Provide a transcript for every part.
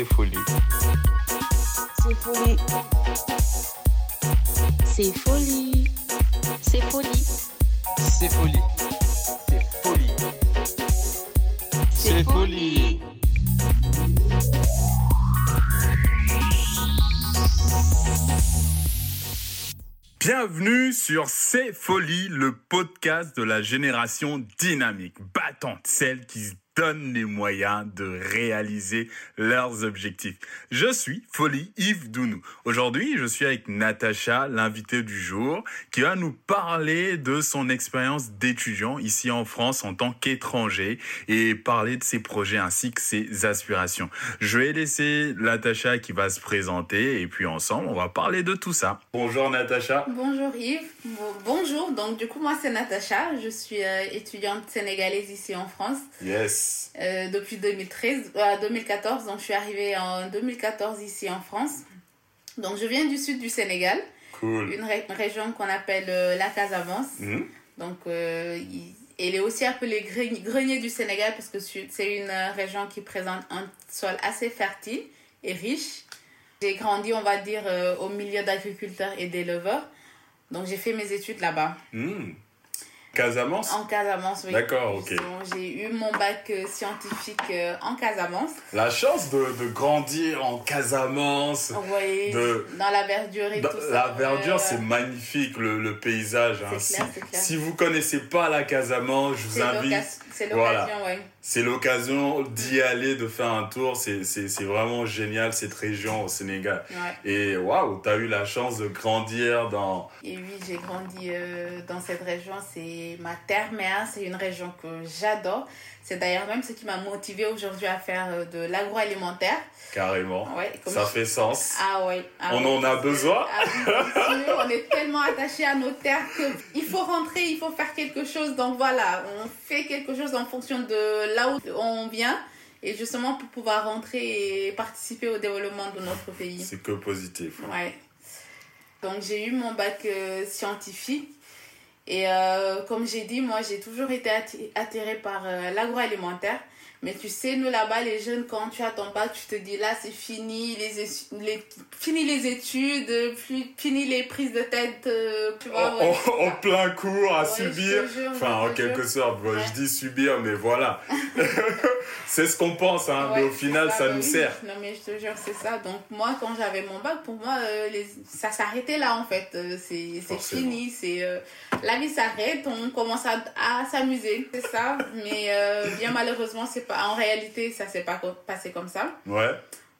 C'est folie. C'est folie. C'est folie. C'est folie. C'est folie. C'est folie. C'est folie. Bienvenue sur C'est Folie, le podcast de la génération dynamique, battante, celle qui se donne les moyens de réaliser leurs objectifs. Je suis Folie Yves Dounou. Aujourd'hui, je suis avec Natacha, l'invitée du jour, qui va nous parler de son expérience d'étudiant ici en France en tant qu'étranger et parler de ses projets ainsi que ses aspirations. Je vais laisser Natacha qui va se présenter et puis ensemble, on va parler de tout ça. Bonjour Natacha. Bonjour Yves. Bon- bonjour. Donc du coup moi c'est Natacha. Je suis euh, étudiante sénégalaise ici en France Yes. euh, depuis 2013, euh, 2014. Donc je suis arrivée en 2014 ici en France. Donc je viens du sud du Sénégal, Cool. une ré- région qu'on appelle euh, la Casamance. Mhm. Donc euh, il- elle est aussi appelée Gre- grenier du Sénégal parce que c'est une région qui présente un sol assez fertile et riche. J'ai grandi, on va dire, au milieu d'agriculteurs et d'éleveurs. Donc j'ai fait mes études là-bas. Hmm. Casamance? En Casamance, oui. D'accord, ok. J'ai eu mon bac euh, scientifique euh, en Casamance. La chance de, de grandir en Casamance. De- dans la verdure et Dans- tout ça. la verdure, c'est magnifique, le, le paysage. hein. C'est clair, si, clair. si vous connaissez pas la Casamance, je vous C'est invite. l'occasion- C'est Voilà. l'occasion, ouais. C'est l'occasion d'y aller, de faire un tour. C'est vraiment génial, cette région au Sénégal. ouais. Et waouh, t'as eu la chance de grandir dans... Et oui, j'ai grandi euh, dans cette région. C'est ma terre-mère. C'est une région que j'adore. C'est d'ailleurs même ce qui m'a motivée aujourd'hui à faire euh, de l'agroalimentaire. Carrément. Ouais, Ça je- fait sens. Ah ouais. ah On en a besoin. Ah oui, c'est sûr, on est tellement attachés à nos terres qu'il faut rentrer, il faut faire quelque chose. Donc voilà, on fait quelque chose en fonction de là où on vient. Et justement pour pouvoir rentrer et participer au développement de notre pays. C'est que positif. Ouais. Donc j'ai eu mon bac euh, scientifique. Et euh, comme j'ai dit, moi j'ai toujours été atti- attirée par euh, l'agroalimentaire. Mais tu sais, nous là-bas, les jeunes, quand tu as ton bac, tu te dis là, c'est fini les, les, fini les études, plus, fini les prises de tête, euh, ouais, en, plein cours à Ouais, subir. jure, enfin, en quelque jure. sorte, Ouais. je dis subir, mais voilà. c'est ce qu'on pense, hein, mais au final, ça nous oui. sert. Non, mais je te jure, c'est ça. Donc, moi, quand j'avais mon bac, pour moi, euh, les... ça s'arrêtait là, en fait. Euh, c'est fini. c'est euh, La vie s'arrête, on commence à, à s'amuser. C'est ça. Mais bien malheureusement, c'est pas... en réalité, ça s'est pas passé comme ça. Ouais.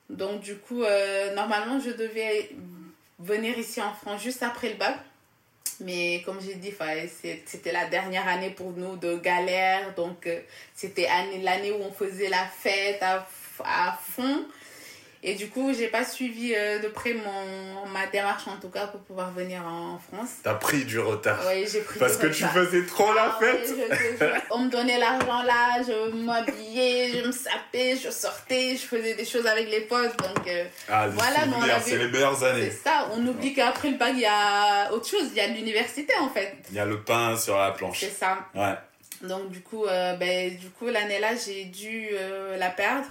Donc, du coup, euh, normalement, je devais venir ici en France juste après le bac. Mais comme j'ai dit, c'était la dernière année pour nous de galère. Donc, euh, c'était année- l'année où on faisait la fête à fond. Et du coup, j'ai pas suivi euh, de près mon, ma démarche, en tout cas, pour pouvoir venir en France. T'as pris du retard. Oui, j'ai pris Parce du que tu faisais trop la Ah ouais, fête. je. On me donnait l'argent là, je m'habillais, je me sapais, je sortais, je faisais des choses avec les potes. Donc euh, Ah, Voilà, on avait- c'est les meilleures c'est années. ça, on oublie qu'après le bac, il y a autre chose, il y a l'université en fait. Il y a le pain sur la planche. C'est ça. Ouais. Donc du coup, euh, ben, du coup l'année là, j'ai dû euh, la perdre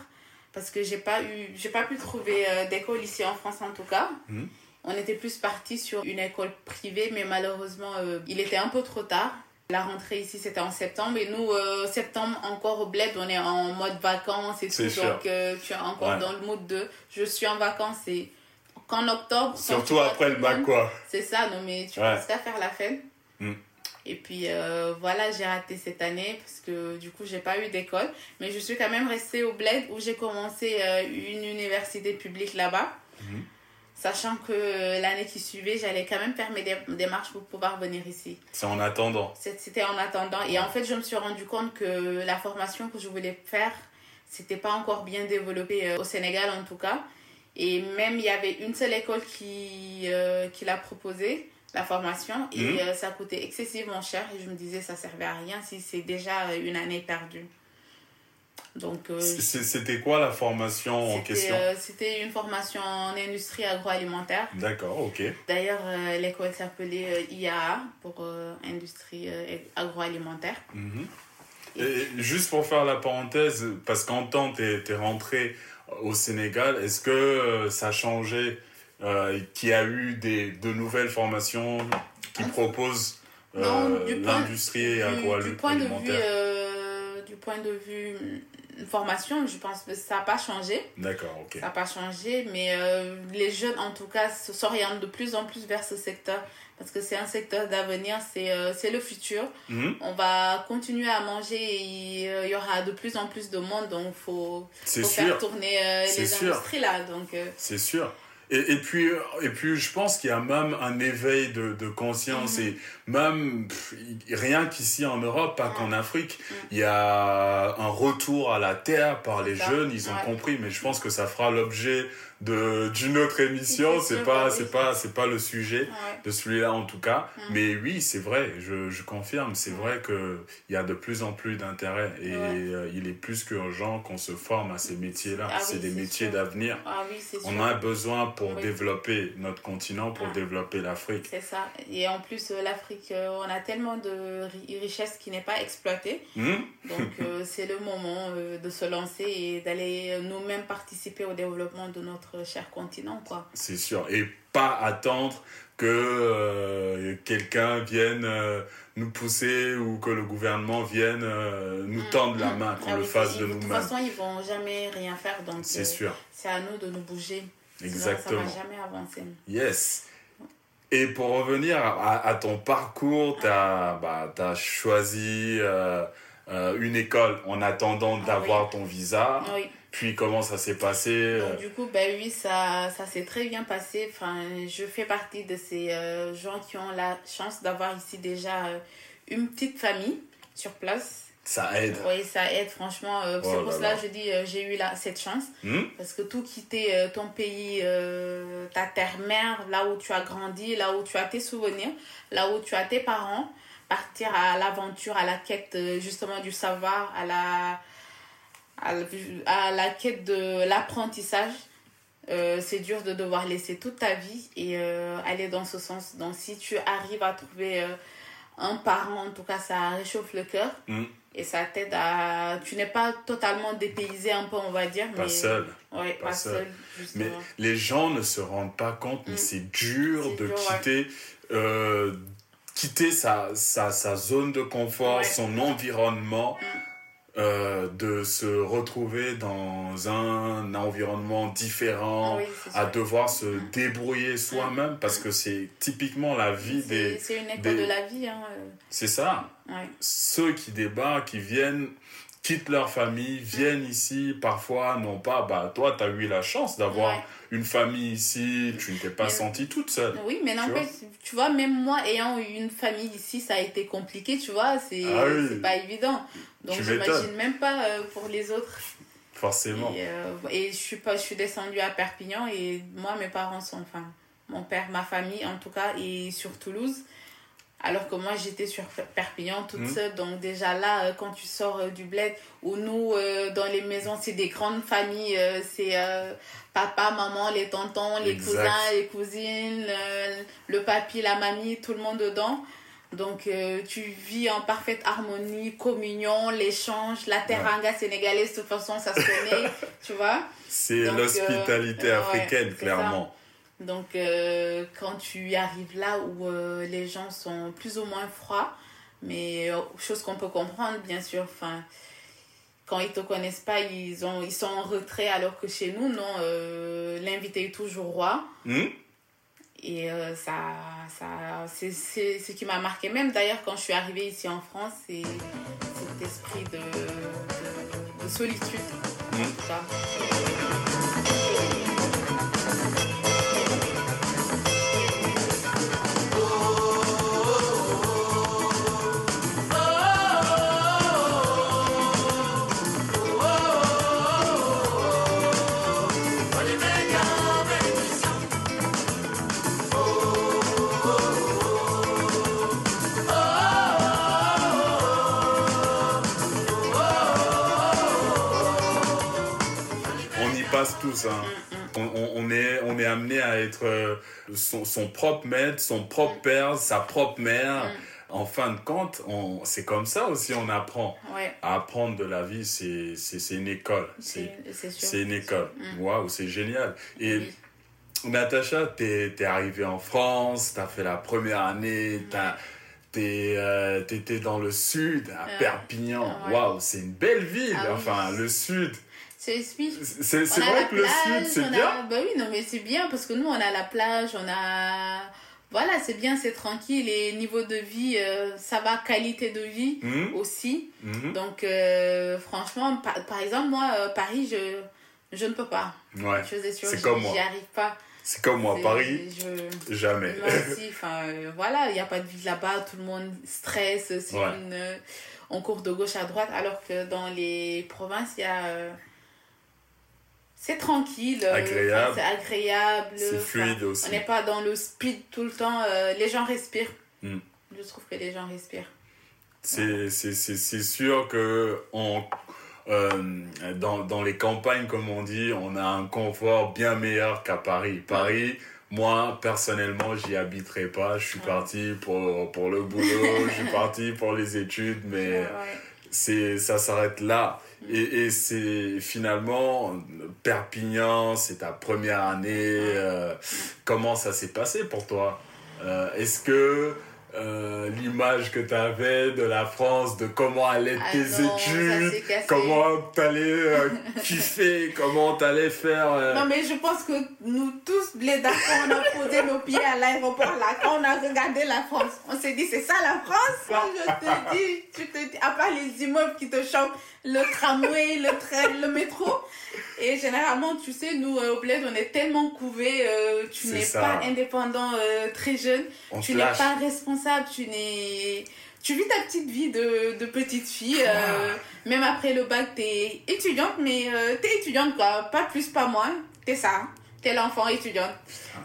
parce que j'ai pas eu, j'ai pas pu trouver euh, d'école ici en France en tout cas. Mhm. On était plus parti sur une école privée, mais malheureusement, euh, il était un peu trop tard. La rentrée ici, c'était en septembre. Et nous, euh, septembre, encore au bled, on est en mode vacances et tout. sûr. Donc, euh, tu es encore Ouais. dans le mood de je suis en vacances et qu'en octobre. Surtout après le bac, quoi. C'est ça, non, mais tu Ouais. penses qu'à faire la fête. Mm. Et puis euh, voilà, j'ai raté cette année parce que du coup, j'ai pas eu d'école. Mais je suis quand même restée au bled où j'ai commencé euh, une université publique là-bas. Mhm. Sachant que euh, l'année qui suivait, j'allais quand même faire mes dé- démarches pour pouvoir venir ici. C'est en attendant. C'était en attendant. Et en fait, je me suis rendu compte que la formation que je voulais faire, c'était pas encore bien développé euh, au Sénégal en tout cas. Et même, il y avait une seule école qui, qui l'a proposé, la formation, et Mhm. euh, ça coûtait excessivement cher. Et je me disais, ça servait à rien si c'est déjà euh, une année perdue. Donc, euh, C'était quoi la formation en question? euh, c'était une formation en industrie agroalimentaire. D'accord, ok. D'ailleurs, l'école s'appelait IAA pour industrie agroalimentaire. Mhm. Et juste pour faire la parenthèse, parce qu'en temps, tu es, rentré au Sénégal, est-ce que ça a changé euh, Qu'il y a eu des, de nouvelles formations qui proposent euh, l'industrie du, agroalimentaire. du point de vue euh, du point de vue hum, formation je pense que ça n'a pas changé. D'accord, ok. ça n'a pas changé mais les jeunes en tout cas s'orientent de plus en plus vers ce secteur. Parce que c'est un secteur d'avenir c'est le futur. Mhm, on va continuer à manger et il y aura de plus en plus de monde donc faut C'est faut sûr. faire tourner les industries là. C'est sûr. Et, et, puis, et puis, je pense qu'il y a même un éveil de, de conscience. Mhm. Et même, pff, rien qu'ici en Europe, pas qu'en Afrique, Mhm. il y a un retour à la terre par les ça. jeunes. Ils ont Ouais. compris. Mais je pense que ça fera l'objet de- d'une autre émission. C'est pas, c'est pas, c'est pas le sujet ouais. de celui-là en tout cas. Mais oui, c'est vrai, je, je confirme, c'est Ouais. vrai qu'il y a de plus en plus d'intérêt et euh, il est plus qu'urgent qu'on se forme à ces métiers-là. Ah oui, c'est des métiers d'avenir. ah oui On a besoin pour Oui. développer notre continent, pour Ah. développer l'Afrique. C'est ça. Et en plus, euh, l'Afrique, euh, on a tellement de ri- richesses qui n'est pas exploitée. Hmm? Donc, euh, c'est le moment de se lancer et d'aller nous-mêmes participer au développement de notre cher continent, quoi. C'est sûr. Et pas attendre que euh, quelqu'un vienne euh, nous pousser ou que le gouvernement vienne euh, nous Mm. tendre la main, qu'on Ah le fasse de De toute nous-mêmes. façon, ils vont jamais rien faire. Donc, C'est sûr. c'est à nous de nous bouger. Sinon, Exactement. ça va jamais avancer. Yes. Et pour revenir à, à ton parcours, tu as, bah, t'as choisi euh, euh, une école en attendant Ah d'avoir ton visa. Oui. Puis comment ça s'est passé euh, Donc, du coup, ben oui, ça, ça s'est très bien passé. Enfin, je fais partie de ces euh, gens qui ont la chance d'avoir ici déjà euh, une petite famille sur place. Ça aide. Oui, ça aide, franchement. euh, Oh c'est là pour cela que je dis j'ai eu la, cette chance. Hmm? Parce que tout quitter ton pays, ta terre-mère, là où tu as grandi, là où tu as tes souvenirs, là où tu as tes parents, partir à l'aventure, à la quête justement du savoir, à la, à la, à la quête de l'apprentissage. Euh, c'est dur de devoir laisser toute ta vie et euh, aller dans ce sens. Donc si tu arrives à trouver euh, un parent, en tout cas, ça réchauffe le cœur. Mm. Et ça t'aide à... Tu n'es pas totalement dépaysé un peu, on va dire. Pas mais... seul. Ouais, Pas pas, seul. Mais les gens ne se rendent pas compte, mais Mm. c'est dur de dur, quitter, quitter sa, sa, sa zone de confort, Ouais. son environnement, Mm. Euh, de se retrouver dans un environnement différent, Oui, c'est à devoir se Mm. débrouiller soi-même, parce que c'est typiquement la vie des... c'est une école des- de la vie. Hein. euh, C'est ça. Ouais. Ceux qui débarquent, qui viennent, quittent leur famille, viennent ici, parfois, non pas, bah toi, tu as eu la chance d'avoir Ouais. une famille ici, tu ne t'es pas Mais- sentie toute seule. Oui, mais Tu n'empêche, tu vois, même moi ayant eu une famille ici, ça a été compliqué, tu vois, c'est Ah oui. pas évident. Donc Tu j'imagine même pas euh, pour les autres. Forcément. Et, euh, et je suis pas, je suis descendue à Perpignan et moi, mes parents sont, enfin, mon père, ma famille en tout cas, est sur Toulouse. Alors que moi, j'étais sur Perpignan toute Mhm. seule. Donc déjà là, euh, quand tu sors euh, du bled, où nous, euh, dans les maisons, c'est des grandes familles. euh, c'est euh, papa, maman, les tontons, les Exact. cousins, les cousines, le, le papy, la mamie, tout le monde dedans. Donc tu vis en parfaite harmonie, communion, l'échange, la teranga sénégalaise, de toute façon, ça se connaît, tu vois. C'est l'hospitalité ouais, africaine, clairement. Donc, euh, quand tu arrives là où euh, les gens sont plus ou moins froids, mais euh, chose qu'on peut comprendre, bien sûr, enfin, quand ils te connaissent pas, ils, ont, ils sont en retrait, alors que chez nous, non, euh, l'invité est toujours roi. Hmm? Et ça, ça, c'est ce qui m'a marqué. Même d'ailleurs, quand je suis arrivée ici en France, c'est cet esprit de, de, de solitude, en Mm. tout cas. Tous. Hein. On, on- on est, on est amené à être euh, son, son propre maître, son propre père, sa propre mère. en fin de compte, c'est comme ça aussi on apprend. Ouais, À apprendre de la vie, c'est, une école. C'est, une école. Mm. Waouh, c'est génial. Et Oui. Natacha, t'es, t'es arrivée en France, t'as fait la première année, t'as, t'es, euh, t'étais dans le sud, à Ouais. Perpignan. Ouais. Waouh, c'est une belle ville. Ah oui. enfin, le sud. C'est vrai que le sud, c'est on a- bien? Bah oui, non, mais c'est bien parce que nous, on a la plage, on a. Voilà, c'est bien, c'est tranquille. Et niveau de vie, euh, ça va, qualité de vie Mhm, aussi. mhm. Donc, euh, franchement, par, par exemple, moi, euh, Paris, je, je ne peux pas. Ouais, C'est comme moi. J'y arrive pas. C'est comme moi, Paris, je- jamais. Enfin, euh, voilà, il n'y a pas de vie là-bas, tout le monde stresse sur Ouais. une, euh, on court de gauche à droite, alors que dans les provinces, il y a. euh, c'est tranquille, Agréable. c'est agréable. C'est fluide aussi. On n'est pas dans le speed tout le temps, les gens respirent. Mm. Je trouve que les gens respirent. C'est, c'est sûr que on, euh, dans, dans les campagnes, comme on dit, on a un confort bien meilleur qu'à Paris. Paris, moi, personnellement, j'y habiterai pas. Je suis Ouais. parti pour, pour le boulot, je suis parti pour les études, mais Ouais. c'est, ça s'arrête là. Et, et c'est finalement, Perpignan, c'est ta première année. euh, comment ça s'est passé pour toi? Euh, Est-ce que euh, l'image que tu avais de la France, de comment allaient Ah tes non, études, comment t'allais euh, kiffer, comment t'allais faire... euh, Non, mais je pense que nous tous, quand on a posé nos pieds à l'aéroport, là, quand on a regardé la France, on s'est dit, c'est ça la France Moi, Je te dis, tu te dis, à part les immeubles qui te chopent, le tramway, le train, le métro. Et généralement, tu sais, nous, euh, au Bled, on est tellement couvés, tu n'es pas indépendant très jeune, on tu n'es pas responsable, tu n'es... Tu vis ta petite vie de, de petite fille, euh, même après le bac, t'es étudiante, mais euh, t'es étudiante quoi, pas plus, pas moins, t'es ça, hein. t'es l'enfant étudiante,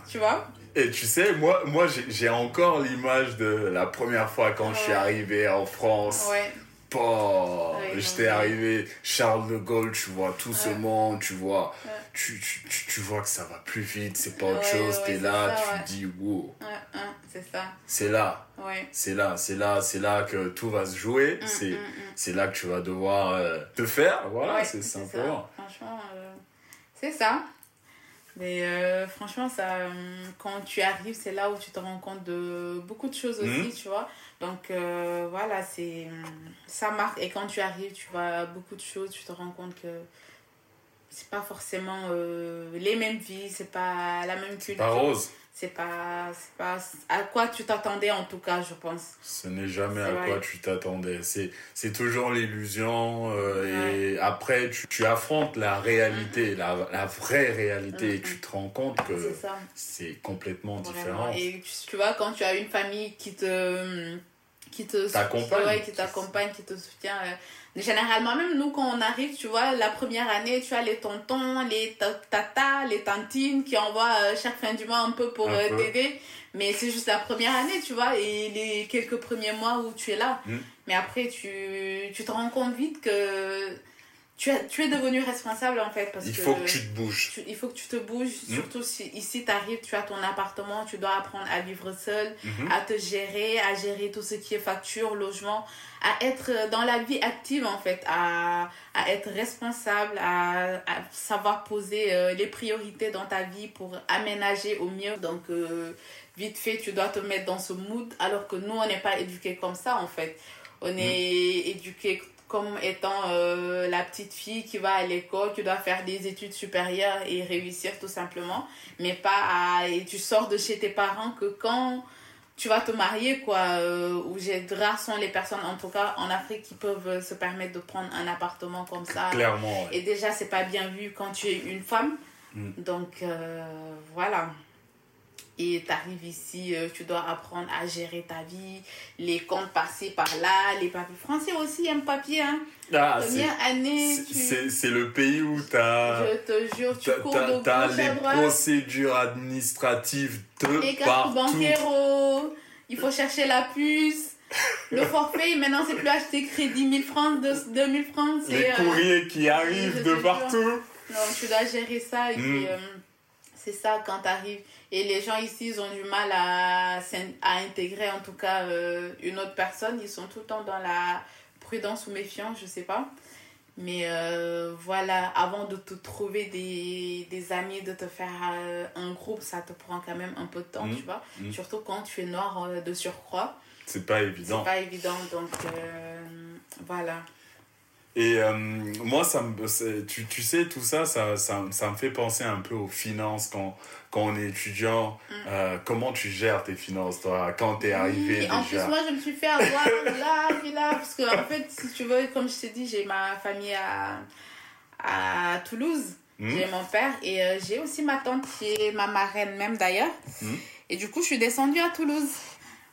tu vois Et tu sais, moi, moi j'ai encore l'image de la première fois quand je suis Ouais. arrivé en France. Ouais, Pas. Ouais, J'étais arrivé, Charles de Gaulle, tu vois, tout ce monde, tu vois. Ouais. Tu, tu, tu, tu vois que ça va plus vite, c'est pas autre chose, t'es là, ça, tu dis, wow, ouais, hein, c'est ça, c'est là, ouais. c'est là, c'est là, c'est là que tout va se jouer, Mm, c'est mm, mm. c'est là que tu vas devoir euh, te faire, voilà, c'est ça. simplement. Franchement, euh, c'est ça. Mais euh, franchement, ça, quand tu arrives, c'est là où tu te rends compte de beaucoup de choses aussi, tu vois. Donc euh, voilà, c'est ça marque. Et quand tu arrives, tu vois beaucoup de choses, tu te rends compte que c'est pas forcément euh, les mêmes vies, c'est pas la même culture. Pas rose, C'est pas, c'est pas à quoi tu t'attendais en tout cas, je pense. ce n'est jamais à vrai. quoi tu t'attendais, c'est toujours l'illusion, euh, et après tu, tu affrontes la réalité, la, la vraie réalité, et tu te rends compte que C'est complètement Vraiment. différent. Et tu, tu vois, quand tu as une famille qui te qui te T'accompagne. ouais, qui t'accompagne, qui te soutient. euh, généralement, même nous, quand on arrive, tu vois, la première année, tu as les tontons, les ta- tatas, les tantines qui envoient euh, chaque fin du mois un peu pour euh, t'aider. Mais c'est juste la première année, tu vois, et les quelques premiers mois où tu es là. Mm. Mais après, tu, tu te rends compte vite que tu, as, tu es devenu responsable, en fait. Parce Il faut que tu te bouges. tu- il faut que tu te bouges, Mm. surtout si ici tu arrives, tu as ton appartement, tu dois apprendre à vivre seul, Mhm. à te gérer, à gérer tout ce qui est facture, logement, à être dans la vie active en fait, à, à être responsable, à, à savoir poser euh, les priorités dans ta vie pour aménager au mieux. Donc euh, vite fait, tu dois te mettre dans ce mood alors que nous, on n'est pas éduqués comme ça en fait. On est éduqués comme étant euh, la petite fille qui va à l'école, qui doit faire des études supérieures et réussir tout simplement, mais pas à... Et tu sors de chez tes parents que quand tu vas te marier, quoi, euh, où j'ai sont les personnes, en tout cas en Afrique, qui peuvent se permettre de prendre un appartement comme ça. Clairement, ouais. Et déjà, c'est pas bien vu quand tu es une femme. Mm. Donc, euh, voilà. Et tu arrives ici, euh, tu dois apprendre à gérer ta vie, les comptes passés par là, les papiers. Français aussi, un papier, hein. Ah, Première année, c'est- tu... le pays où t'as Je te jure, tu cours de les à droite. procédures administratives de Les cartes bancaires, il faut chercher la puce. Le forfait, maintenant, c'est plus acheter crédit 1000 francs, 2000 francs. Les C'est, euh, courriers qui je arrivent de jure. partout. Non, tu dois gérer ça et Mm. euh, C'est ça quand t'arrives. Et les gens ici, ils ont du mal à, à intégrer en tout cas euh, une autre personne. Ils sont tout le temps dans la prudence ou méfiance, je sais pas. Mais euh, voilà, avant de te trouver des, des amis, de te faire euh, un groupe, ça te prend quand même un peu de temps, Mhm. tu vois. Mhm. Surtout quand tu es noir de surcroît. C'est pas C'est évident. pas évident, donc euh, voilà. Et euh, moi, ça me, c'est- tu, tu sais, tout ça, ça, ça, ça me fait penser un peu aux finances quand, quand on est étudiant. Euh, comment tu gères tes finances, toi, quand t'es arrivé Oui, en plus, moi, je me suis fait avoir là, puis là, parce que en fait, si tu veux, comme je t'ai dit, j'ai ma famille à, à Toulouse. Hmm. J'ai mon père et euh, j'ai aussi ma tante qui est ma marraine même d'ailleurs. Hmm. Et du coup, je suis descendue à Toulouse.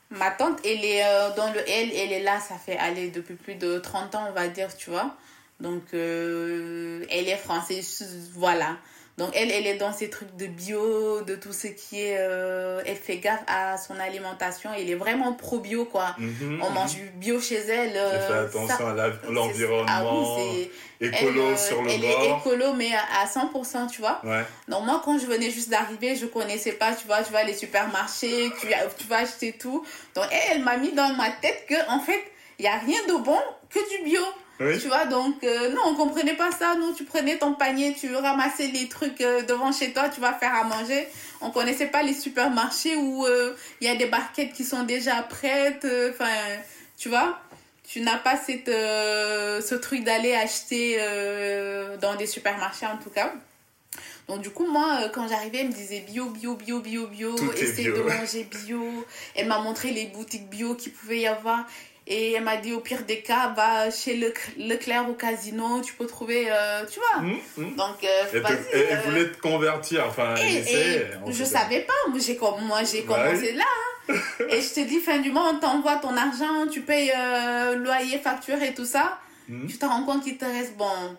Ma tante, elle est euh, dans le L, elle est là, ça fait aller depuis plus de 30 ans, on va dire, tu vois. Donc, elle est française, voilà. Donc, elle, elle est dans ces trucs de bio, de tout ce qui est. euh, elle fait gaffe à son alimentation. Elle est vraiment pro-bio, quoi. Mhm, On mhm. mange bio chez elle. Elle euh, fait attention ça- à la- l'environnement, Ah oui, écolo elle, euh, sur le elle est bord. écolo, mais à 100%, tu vois. Ouais. Donc moi, quand je venais juste d'arriver, je connaissais pas, tu vois, tu vois, les supermarchés, tu, tu vas acheter tout. Donc elle, elle m'a mis dans ma tête que, en fait, il y a rien de bon que du bio. Oui. Tu vois, donc euh, non, on comprenait pas ça. Nous, tu prenais ton panier, tu ramassais les trucs euh, devant chez toi, tu vas faire à manger. On connaissait pas les supermarchés où euh, il y a des barquettes qui sont déjà prêtes. Enfin, tu vois, tu n'as pas cette, ce truc d'aller acheter dans des supermarchés en tout cas. Donc du coup, moi, quand j'arrivais, elle me disait bio, bio, bio, bio, bio, essaye de manger bio. Elle m'a montré les boutiques bio qu'il pouvait y avoir. Et elle m'a dit, au pire des cas, va chez Le- Leclerc au casino, tu peux trouver, euh, tu vois. Mhm, mhm. Donc, euh, te- vas-y, elle- euh, voulait te convertir, enfin, et, essayait, et je savais pas, moi j'ai commencé là. hein. et je te dis, fin du mois, on t'envoie ton argent, tu payes euh, loyer, facture et tout ça. Mhm. Tu te rends compte qu'il te reste, bon,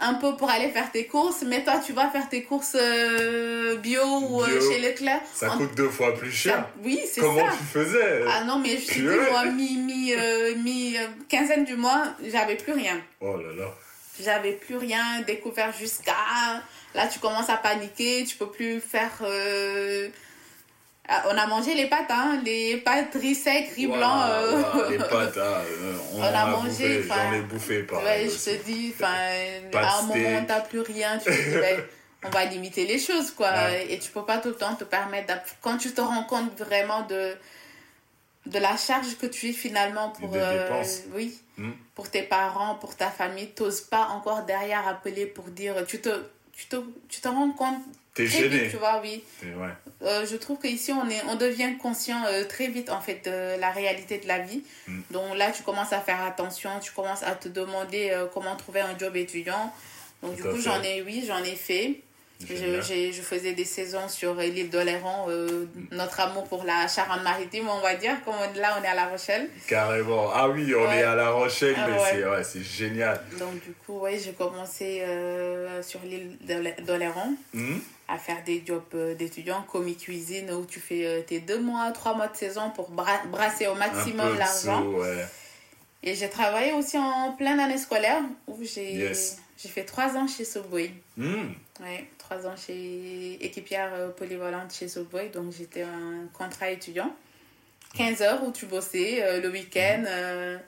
un peu pour aller faire tes courses, mais toi, tu vas faire tes courses euh, bio ou euh, chez Leclerc. Ça En- coûte deux fois plus cher. ça- oui, c'est Comment ça. tu faisais Ah non, mais je Purée. moi, mi, mi, euh, mi euh, quinzaine du mois, j'avais plus rien. Oh là là. J'avais plus rien découvert jusqu'à. Là, tu commences à paniquer, tu peux plus faire. Ah, On a mangé les pâtes, hein, les pâtes riz sec, riz Ouah, blanc. euh, les pâtes, ah, euh, on, On a a mangé, j'en ai bouffé pareil. Ouais, je te dis, à un moment, t'as plus rien, tu te dis, ben, on va limiter les choses, quoi. Ouais. Et tu peux pas tout le temps te permettre, quand tu te rends compte vraiment de, de la charge que tu es finalement pour, euh, oui, Mm. pour tes parents, pour ta famille, t'oses pas encore derrière appeler pour dire, tu te, tu te, tu te rends compte T'es très gêné. vite, tu vois, oui. Ouais. Euh, je trouve qu'ici, on, est, on devient conscient euh, très vite, en fait, de la réalité de la vie. Mm. Donc là, tu commences à faire attention, tu commences à te demander euh, comment trouver un job étudiant. Donc du Tout coup, j'en ai, oui, j'en ai fait. Je, j'ai- je faisais des saisons sur l'île d'Oléron, euh, notre amour pour la Charente-Maritime, on va dire. Comme on- là, on est à La Rochelle. Carrément. Ah oui, on Ouais. est à La Rochelle, Ah mais ouais. c'est ouais, c'est génial. Donc du coup, ouais, j'ai commencé euh, sur l'île d'Olé- d'Oléron Hmm à faire des jobs euh, d'étudiants, commis cuisine, où tu fais euh, tes deux mois, trois mois de saison pour bra- brasser au maximum l'argent. ouais. Et j'ai travaillé aussi en pleine année scolaire, où j'ai Yes. fait trois ans chez Subway. Hmm. Ouais, trois ans chez équipière euh, polyvalente chez Subway, donc j'étais un contrat étudiant. 15 heures où tu bossais euh, le week-end. Euh,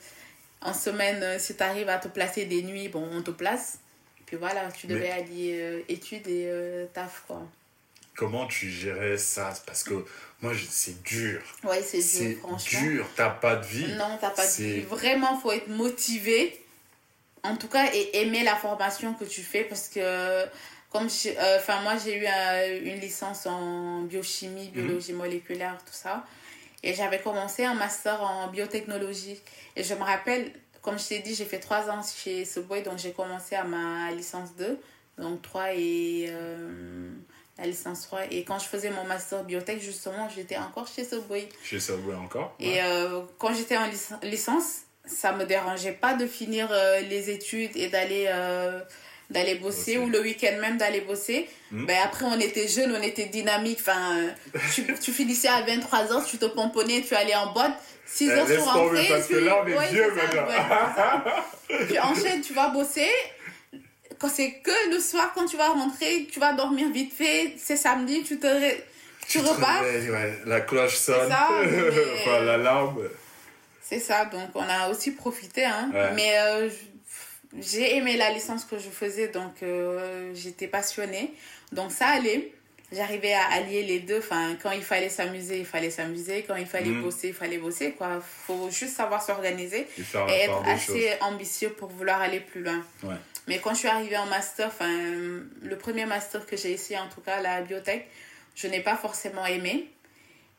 en semaine, si tu arrives à te placer des nuits, bon, on te place. Puis voilà, tu devais Mais- allier euh, études et euh, taf, quoi. Comment tu gérais ça? Parce que moi, c'est dur. Ouais, c'est C'est dur, franchement. dur. T'as pas de vie. Non, t'as pas de C'est- vie. Vraiment, faut être motivé. En tout cas, et aimer la formation que tu fais parce que, comme euh, enfin, moi, j'ai eu euh, une licence en biochimie, biologie moléculaire, tout ça. Et j'avais commencé un master en biotechnologie. Et je me rappelle, comme je t'ai dit, j'ai fait trois ans chez Subway, donc j'ai commencé à ma licence 2, donc 3 et euh, la licence 3. Et quand je faisais mon master biotech, justement, j'étais encore chez Subway. Chez Subway encore Et euh, quand j'étais en lic- licence, ça me dérangeait pas de finir euh, les études et d'aller d'aller bosser Bosser. ou le week-end même d'aller bosser. Mm. Ben après, on était jeunes, on était dynamiques. Enfin, tu, tu finissais à 23 ans, tu te pomponnais, tu allais en boîte. 6 Eh, heures sur rentrée. parce que tu- là, on est ouais, vieux maintenant. ouais, tu enchaînes, tu vas bosser. quand c'est que le soir, quand tu vas rentrer, tu vas dormir vite fait, c'est samedi, tu te, ré- tu te repars. réveilles, ouais, La cloche sonne. ça, mais- enfin, l'alarme. C'est ça, donc on a aussi profité. Hein. Mais euh, je- j'ai aimé la licence que je faisais, donc euh, j'étais passionnée. Donc ça allait. J'arrivais à allier les deux. Enfin, quand il fallait s'amuser, il fallait s'amuser. Quand il fallait Mhm. bosser, il fallait bosser. Il faut juste savoir s'organiser Et être assez choses. ambitieux pour vouloir aller plus loin. Ouais. Mais quand je suis arrivée en master, enfin, le premier master que j'ai essayé, en tout cas, la biotech, je n'ai pas forcément aimé.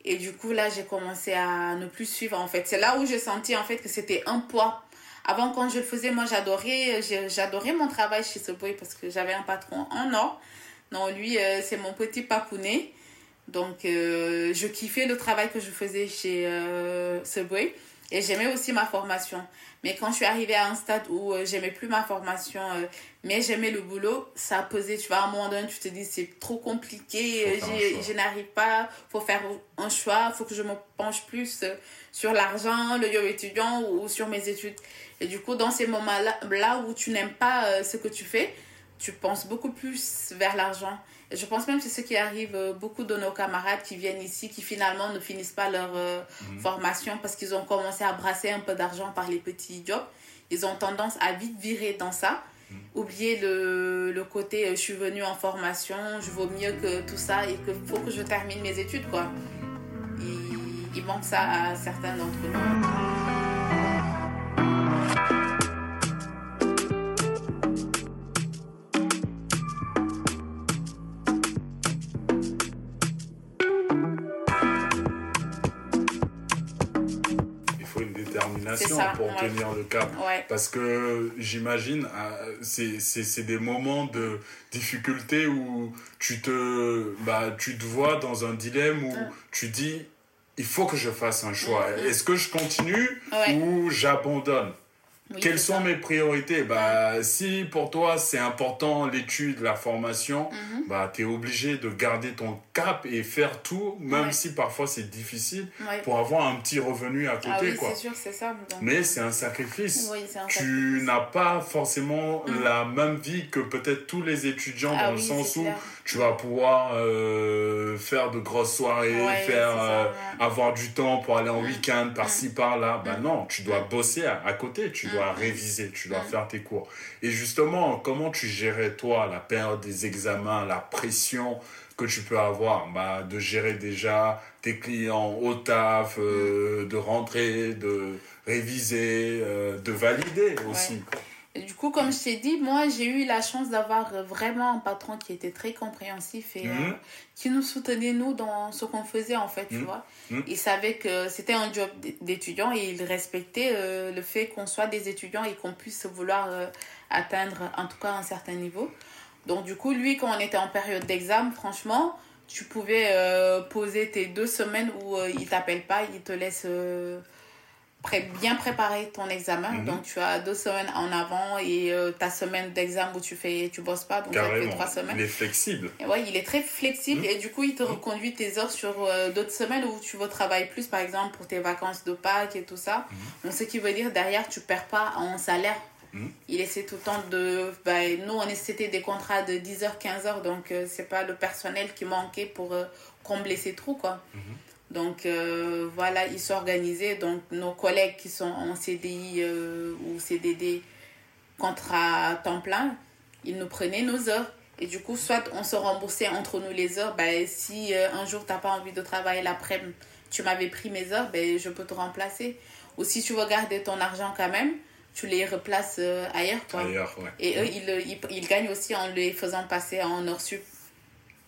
Et du coup, là, j'ai commencé à ne plus suivre, en fait. C'est là où j'ai senti, en fait, que c'était un poids. Avant, quand je le faisais, moi, j'adorais, j'adorais mon travail chez Subway parce que j'avais un patron en or. Non, lui, euh, c'est mon petit papounet. Donc, euh, je kiffais le travail que je faisais chez euh, Subway. Et j'aimais aussi ma formation. Mais quand je suis arrivée à un stade où euh, j'aimais plus ma formation, euh, mais j'aimais le boulot, ça a pesé. Tu vois, à un moment donné, tu te dis, c'est trop compliqué, euh, je n'arrive pas, faut faire un choix, faut que je me penche plus euh, sur l'argent, le yo étudiant ou, ou sur mes études. Et du coup, dans ces moments-là là où tu n'aimes pas euh, ce que tu fais, tu penses beaucoup plus vers l'argent. Je pense même que c'est ce qui arrive euh, beaucoup de nos camarades qui viennent ici, qui finalement ne finissent pas leur euh, formation parce qu'ils ont commencé à brasser un peu d'argent par les petits jobs. Ils ont tendance à vite virer dans ça. Oublier le, le côté euh, je suis venu en formation, je vaux mieux que tout ça et qu'il faut que je termine mes études. quoi. Il, il manque ça à certains d'entre nous. Ça, pour ouais. tenir le cap. Ouais. Parce que j'imagine, euh, c'est c'est- c'est des moments de difficulté où tu te, bah, tu te vois dans un dilemme où Mm. tu dis, il faut que je fasse un choix. Est-ce que je continue Ouais. ou j'abandonne? Oui, Quelles sont ça. mes priorités? Bah, Si pour toi c'est important l'étude, la formation, Mhm. bah, tu es obligé de garder ton cap et faire tout, même Ouais. si parfois c'est difficile, Ouais. pour avoir un petit revenu à côté. Ah oui, quoi. c'est sûr, c'est ça. Donc, Mais c'est un sacrifice. oui, c'est un Tu sacrifice. n'as pas forcément Mhm. la même vie que peut-être tous les étudiants Ah dans le sens où clair. tu vas pouvoir euh, faire de grosses soirées, Ouais, faire ça, euh, avoir du temps pour aller en Mhm. week-end par-ci par-là. Mhm. non, tu dois bosser à, à côté, tu dois Mhm. réviser, tu dois faire tes cours. Et justement, comment tu gérais toi la période des examens, la pression que tu peux avoir? Bah, de gérer déjà tes clients au taf, euh, de rentrer, de réviser, euh, de valider aussi. Du coup, comme je t'ai dit, moi, j'ai eu la chance d'avoir euh, vraiment un patron qui était très compréhensif et Mhm. euh, qui nous soutenait, nous, dans ce qu'on faisait, en fait, tu Mhm. vois. Mhm. Il savait que c'était un job d'étudiant et il respectait euh, le fait qu'on soit des étudiants et qu'on puisse vouloir euh, atteindre, en tout cas, un certain niveau. Donc, du coup, lui, quand on était en période d'examen, franchement, tu pouvais poser tes deux semaines où il t'appelle pas, il te laisse pré- bien préparer ton examen. Mhm. Donc, tu as deux semaines en avant et euh, ta semaine d'examen où tu fais, tu bosses pas, donc ça fait trois semaines. il est flexible. Et ouais, il est très flexible Mhm. et du coup, il te reconduit tes heures sur euh, d'autres semaines où tu veux travailler plus, par exemple, pour tes vacances de Pâques et tout ça. Mhm. Donc, ce qui veut dire, derrière, tu perds pas en salaire. Mhm. Il essaie tout le temps de... bah, nous, on c'était des contrats de 10h, 15h, donc euh, c'est pas le personnel qui manquait pour euh, combler ces trous, quoi. Donc euh, voilà, ils s'organisaient. Donc nos collègues qui sont en CDI euh, ou CDD, contrat temps plein, ils nous prenaient nos heures. Et du coup, soit on se remboursait entre nous les heures. Ben, si euh, un jour tu n'as pas envie de travailler l'après-midi, tu m'avais pris mes heures, ben, je peux te remplacer. Ou si tu veux garder ton argent quand même, tu les replaces ailleurs. Quoi. Ailleurs, ouais. Et eux, ils, euh, ils, ils gagnent aussi en les faisant passer en heures sup.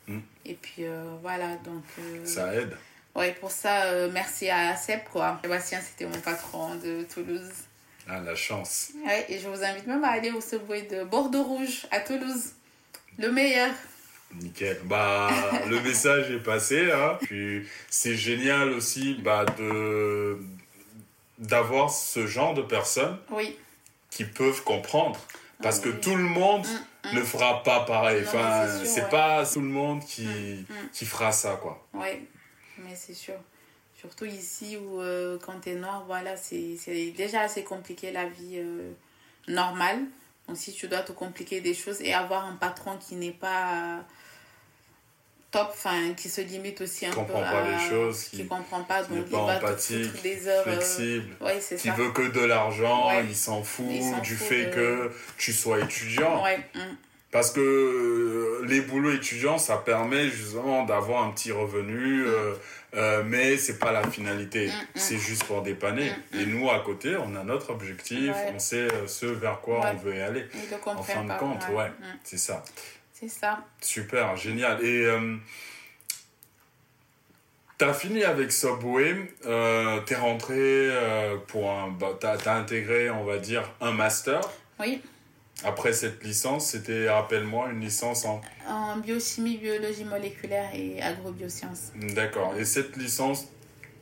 Mm. Et puis voilà, donc... Ça aide. Ouais, pour ça, euh, merci à Seb, quoi. Sébastien, c'était mon patron de Toulouse. Ah, la chance. Ouais, et je vous invite même à aller au Subway de Bordeaux Rouge à Toulouse. Le meilleur. Nickel. Bah, le message est passé. Hein. Puis c'est génial aussi bah, de d'avoir ce genre de personnes Oui. qui peuvent comprendre. Parce que tout le monde Mm, mm. ne fera pas pareil. Non, Enfin, c'est sûr, c'est ouais. pas tout le monde qui, mm. qui fera ça, quoi. Ouais, mais c'est sûr. Surtout ici où, euh, quand t'es noir, voilà, c'est déjà assez compliqué la vie euh, normale. Donc si tu dois te compliquer des choses et avoir un patron qui n'est pas top, enfin qui se limite aussi un Comprend peu pas à- les choses, qui qui- comprend pas, donc il pas va te des heures. euh, flexible, Ouais, qui ça. veut que de l'argent, Ouais. il s'en fout Il du fout fait de- que tu sois étudiant. Ouais, mm. Parce que euh, les boulots étudiants, ça permet justement d'avoir un petit revenu, euh, euh, mais c'est pas la finalité. Mm, mm. C'est juste pour dépanner. Mm, Et nous, à côté, on a notre objectif, Ouais. on sait euh, ce vers quoi Ouais. on veut y aller. En fin de compte, ouais, c'est ça. C'est ça. Super, génial. Et euh, t'as fini avec Subway, euh, t'es rentré euh, pour un, bah, t'as, t'as intégré, on va dire, un master. Oui, Après cette licence, c'était, rappelle-moi, une licence en en biochimie, biologie moléculaire et agrobiosciences. D'accord. Et cette licence,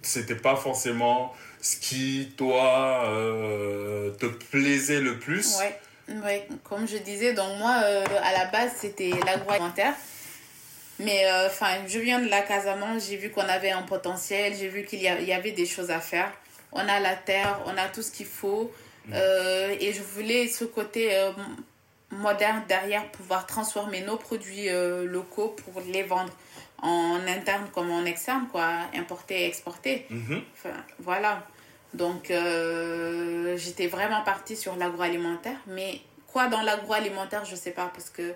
c'était pas forcément ce qui, toi, euh, te plaisait le plus? Ouais, ouais, comme je disais, donc moi, euh, à la base, c'était l'agroalimentaire. Mais euh, enfin, je viens de la Casamance, j'ai vu qu'on avait un potentiel, j'ai vu qu'il y, avait des choses à faire. On a la terre, on a tout ce qu'il faut. Euh, et je voulais ce côté euh, moderne derrière, pouvoir transformer nos produits euh, locaux pour les vendre en interne comme en externe, quoi, importer et exporter. Mhm. Enfin, voilà. Donc, j'étais vraiment partie sur l'agroalimentaire. Mais quoi dans l'agroalimentaire, je sais pas, parce que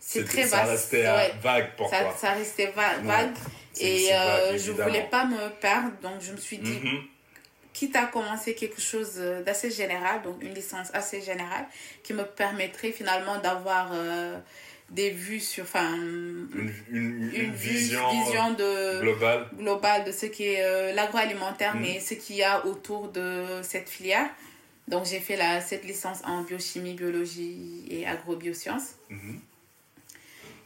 c'est très Ça vaste. restait euh, Ouais. vague pour Ça, toi. ça restait va- vague. Et vague, je voulais pas me perdre. Donc, je me suis dit, Mhm. Quitte à commencer quelque chose euh, d'assez général, donc une licence assez générale, qui me permettrait finalement d'avoir euh, des vues sur. Enfin, Une, une- une une vue- vision, vision de globale. global de ce qui est euh, l'agroalimentaire, Mhm. mais ce qu'il y a autour de cette filière. Donc, j'ai fait la, cette licence en biochimie, biologie et agrobiosciences. Mhm.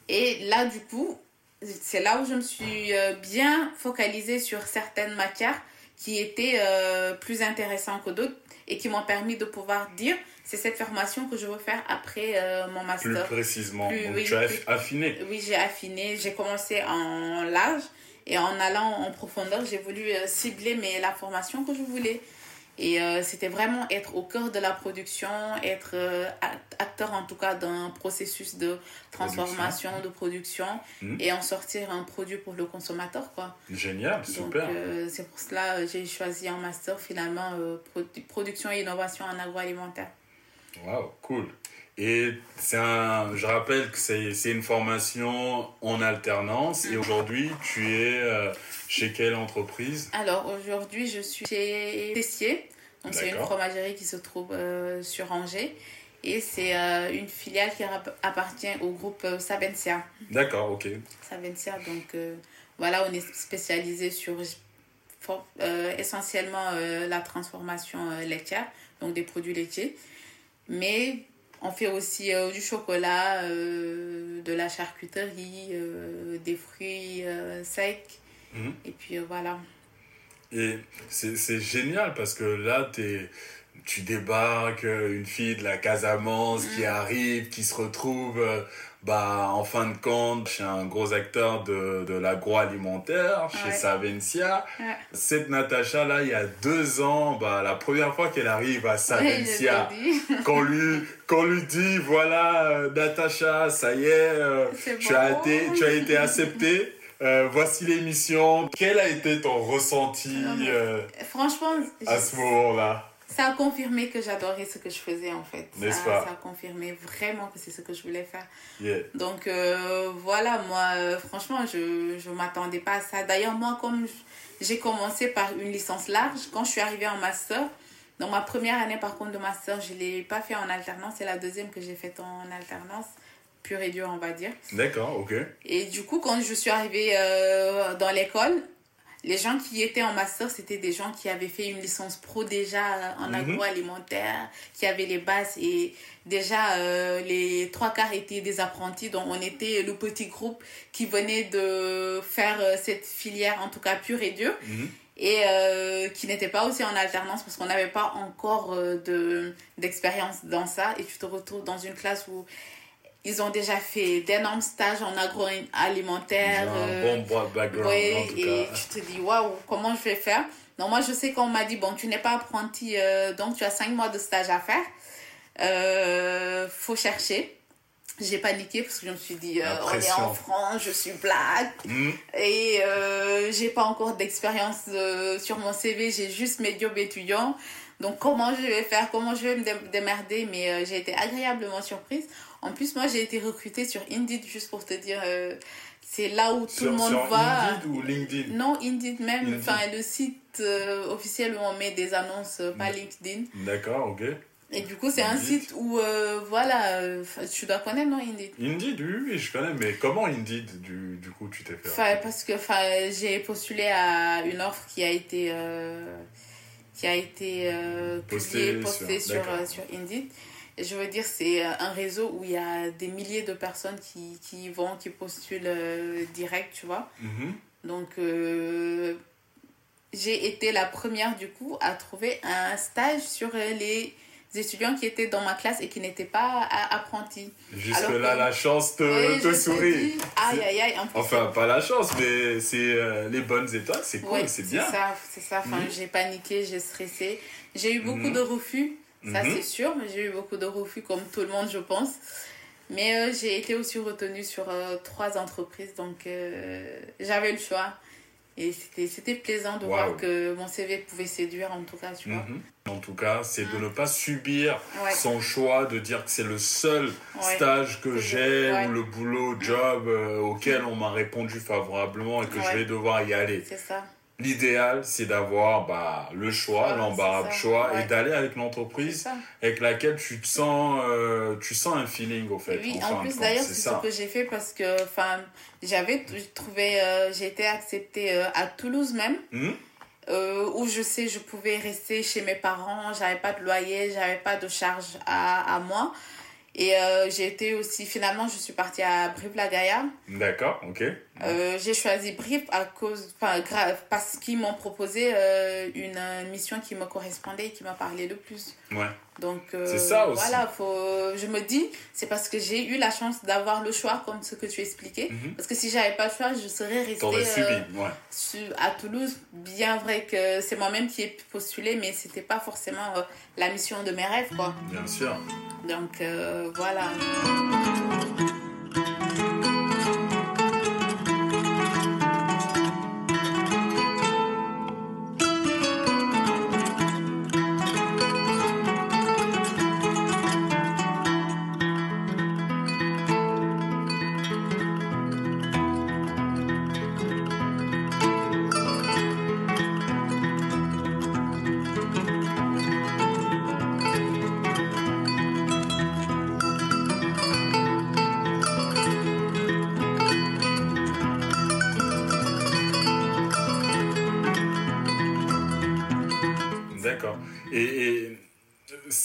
Et là, du coup, c'est là où je me suis bien focalisée sur certaines matières qui étaient euh, plus intéressantes que d'autres et qui m'ont permis de pouvoir dire c'est cette formation que je veux faire après euh, mon Plus master. précisément. Plus- Donc, oui, tu as plus- affiné. Oui, j'ai affiné, j'ai commencé en large et en allant en profondeur, j'ai voulu euh, cibler mais la formation que je voulais. Et euh, c'était vraiment être au cœur de la production, être euh, act- acteur en tout cas d'un processus de transformation, de production Mhm. et en sortir un produit pour le consommateur. Quoi. Génial, super. euh, c'est pour cela que j'ai choisi un master finalement produ- production et innovation en agroalimentaire. Waouh, cool. Et c'est un, je rappelle que c'est une formation en alternance. Et aujourd'hui, tu es euh, chez quelle entreprise? Alors aujourd'hui, je suis chez Tessier. Donc c'est une fromagerie qui se trouve euh, sur Angers. Et c'est euh, une filiale qui appartient au groupe Savencia. D'accord, ok. Savencia, donc voilà, on est spécialisé sur for- essentiellement la transformation laitière, donc des produits laitiers. Mais on fait aussi euh, du chocolat, euh, de la charcuterie, euh, des fruits secs. Mhm. Et puis voilà. Et c'est génial parce que là, tu débarques, une fille de la Casamance qui Mm. arrive, qui se retrouve bah, en fin de compte chez un gros acteur de, de l'agroalimentaire, chez Ouais. Savencia. Ouais. Cette Natacha-là, il y a deux ans, bah, la première fois qu'elle arrive à je Savencia, qu'on lui, qu'on lui dit, voilà, euh, Natacha, ça y est, euh, tu, as été, tu as été acceptée. Euh, voici l'émission. Quel a été ton ressenti Non, euh, Franchement, à ce moment-là? Ça a confirmé que j'adorais ce que je faisais en fait. N'est-ce ça, pas? ça a confirmé vraiment que c'est ce que je voulais faire. Yeah. Donc euh, voilà, moi, euh, franchement, je ne m'attendais pas à ça. D'ailleurs, moi, comme j'ai commencé par une licence large, quand je suis arrivée en master, dans ma première année par contre de master, je ne l'ai pas fait en alternance, c'est la deuxième que j'ai faite en alternance, pure et dure, on va dire. D'accord, ok. Et du coup, quand je suis arrivée euh, dans l'école, les gens qui étaient en master, c'était des gens qui avaient fait une licence pro déjà en Mhm. agroalimentaire, qui avaient les bases et déjà euh, les trois quarts étaient des apprentis. Donc on était le petit groupe qui venait de faire euh, cette filière, en tout cas pure et dure Mhm. et euh, qui n'était pas aussi en alternance parce qu'on n'avait pas encore de d'expérience dans ça et tu te retrouves dans une classe où ils ont déjà fait d'énormes stages en agroalimentaire euh, bon bra- background, ouais, en tout et cas. tu te dis waouh comment je vais faire? Donc moi je sais qu'on m'a dit bon tu n'es pas apprenti euh, donc tu as cinq mois de stage à faire Euh, faut chercher. J'ai paniqué parce que je me suis dit, euh, on est en France, je suis black. Hmm. Et euh, j'ai pas encore d'expérience euh, sur mon CV, j'ai juste mes jobs étudiants. Donc comment je vais faire, comment je vais me dé- démerder, mais j'ai été agréablement surprise. En plus, moi j'ai été recrutée sur Indeed, juste pour te dire, euh, c'est là où tout Sur, le monde sur va. Indeed ou LinkedIn? Non, Indeed même, enfin le site euh, officiel où on met des annonces, euh, pas Mm. LinkedIn. D'accord, ok. Et du coup, c'est un site où, euh, voilà, tu dois connaître, non, Indeed? Indeed, oui, oui, je connais, mais comment Indeed, du, du coup, tu t'es fait Enfin, parce que j'ai postulé à une offre qui a été, euh, qui a été euh, Postée publiée, postée sur- sur, sur Indeed. Je veux dire, c'est euh, un réseau où il y a des milliers de personnes qui, qui y vont, qui postulent euh, direct, tu vois. Mhm. Donc, euh, j'ai été la première, du coup, à trouver un stage sur les étudiants qui étaient dans ma classe et qui n'étaient pas apprentis. Jusque-là, que- la chance te, Oui, te sourit. dit, aïe, aïe, aïe. Enfin, pas la chance, mais c'est euh, les bonnes étoiles, c'est cool, c'est bien. ça, c'est ça. Enfin, Mhm. j'ai paniqué, j'ai stressé. J'ai eu beaucoup Mhm. de refus, ça Mhm. c'est sûr, j'ai eu beaucoup de refus comme tout le monde, je pense. Mais euh, j'ai été aussi retenue sur euh, trois entreprises, donc euh, j'avais le choix. Et c'était plaisant de voir que mon CV pouvait séduire, en tout cas, tu vois. Mhm. En tout cas, c'est de Mhm. ne pas subir Ouais. son choix, de dire que c'est le seul Ouais. stage que j'ai ouais. ou le boulot, job auquel on m'a répondu favorablement et que je vais devoir y aller. C'est ça. L'idéal, c'est d'avoir bah, le choix, l'embarras de choix Ouais. et d'aller avec l'entreprise avec laquelle tu te sens, euh, tu sens un feeling au fait. Oui, en plus d'ailleurs, c'est ce que j'ai fait parce que enfin, j'avais trouvé, euh, j'ai été acceptée euh, à Toulouse même. Mhm. euh, où je sais je pouvais rester chez mes parents, j'avais pas de loyer, j'avais pas de charge à, à moi. Et euh, j'ai été aussi, finalement, je suis partie à Brive-la-Gaillarde. D'accord, ok. Euh, j'ai choisi Brive à cause, enfin, grave, parce qu'ils m'ont proposé euh, une mission qui me correspondait et qui m'a parlé le plus. Ouais. Donc, C'est ça aussi. voilà, faut, je me dis, c'est parce que j'ai eu la chance d'avoir le choix, comme ce que tu expliquais. Mhm. Parce que si j'avais pas le choix, je serais restée. Subi, ouais. à Toulouse, bien vrai que c'est moi-même qui ai postulé, mais c'était pas forcément la mission de mes rêves, quoi. Bien sûr. Donc euh, voilà.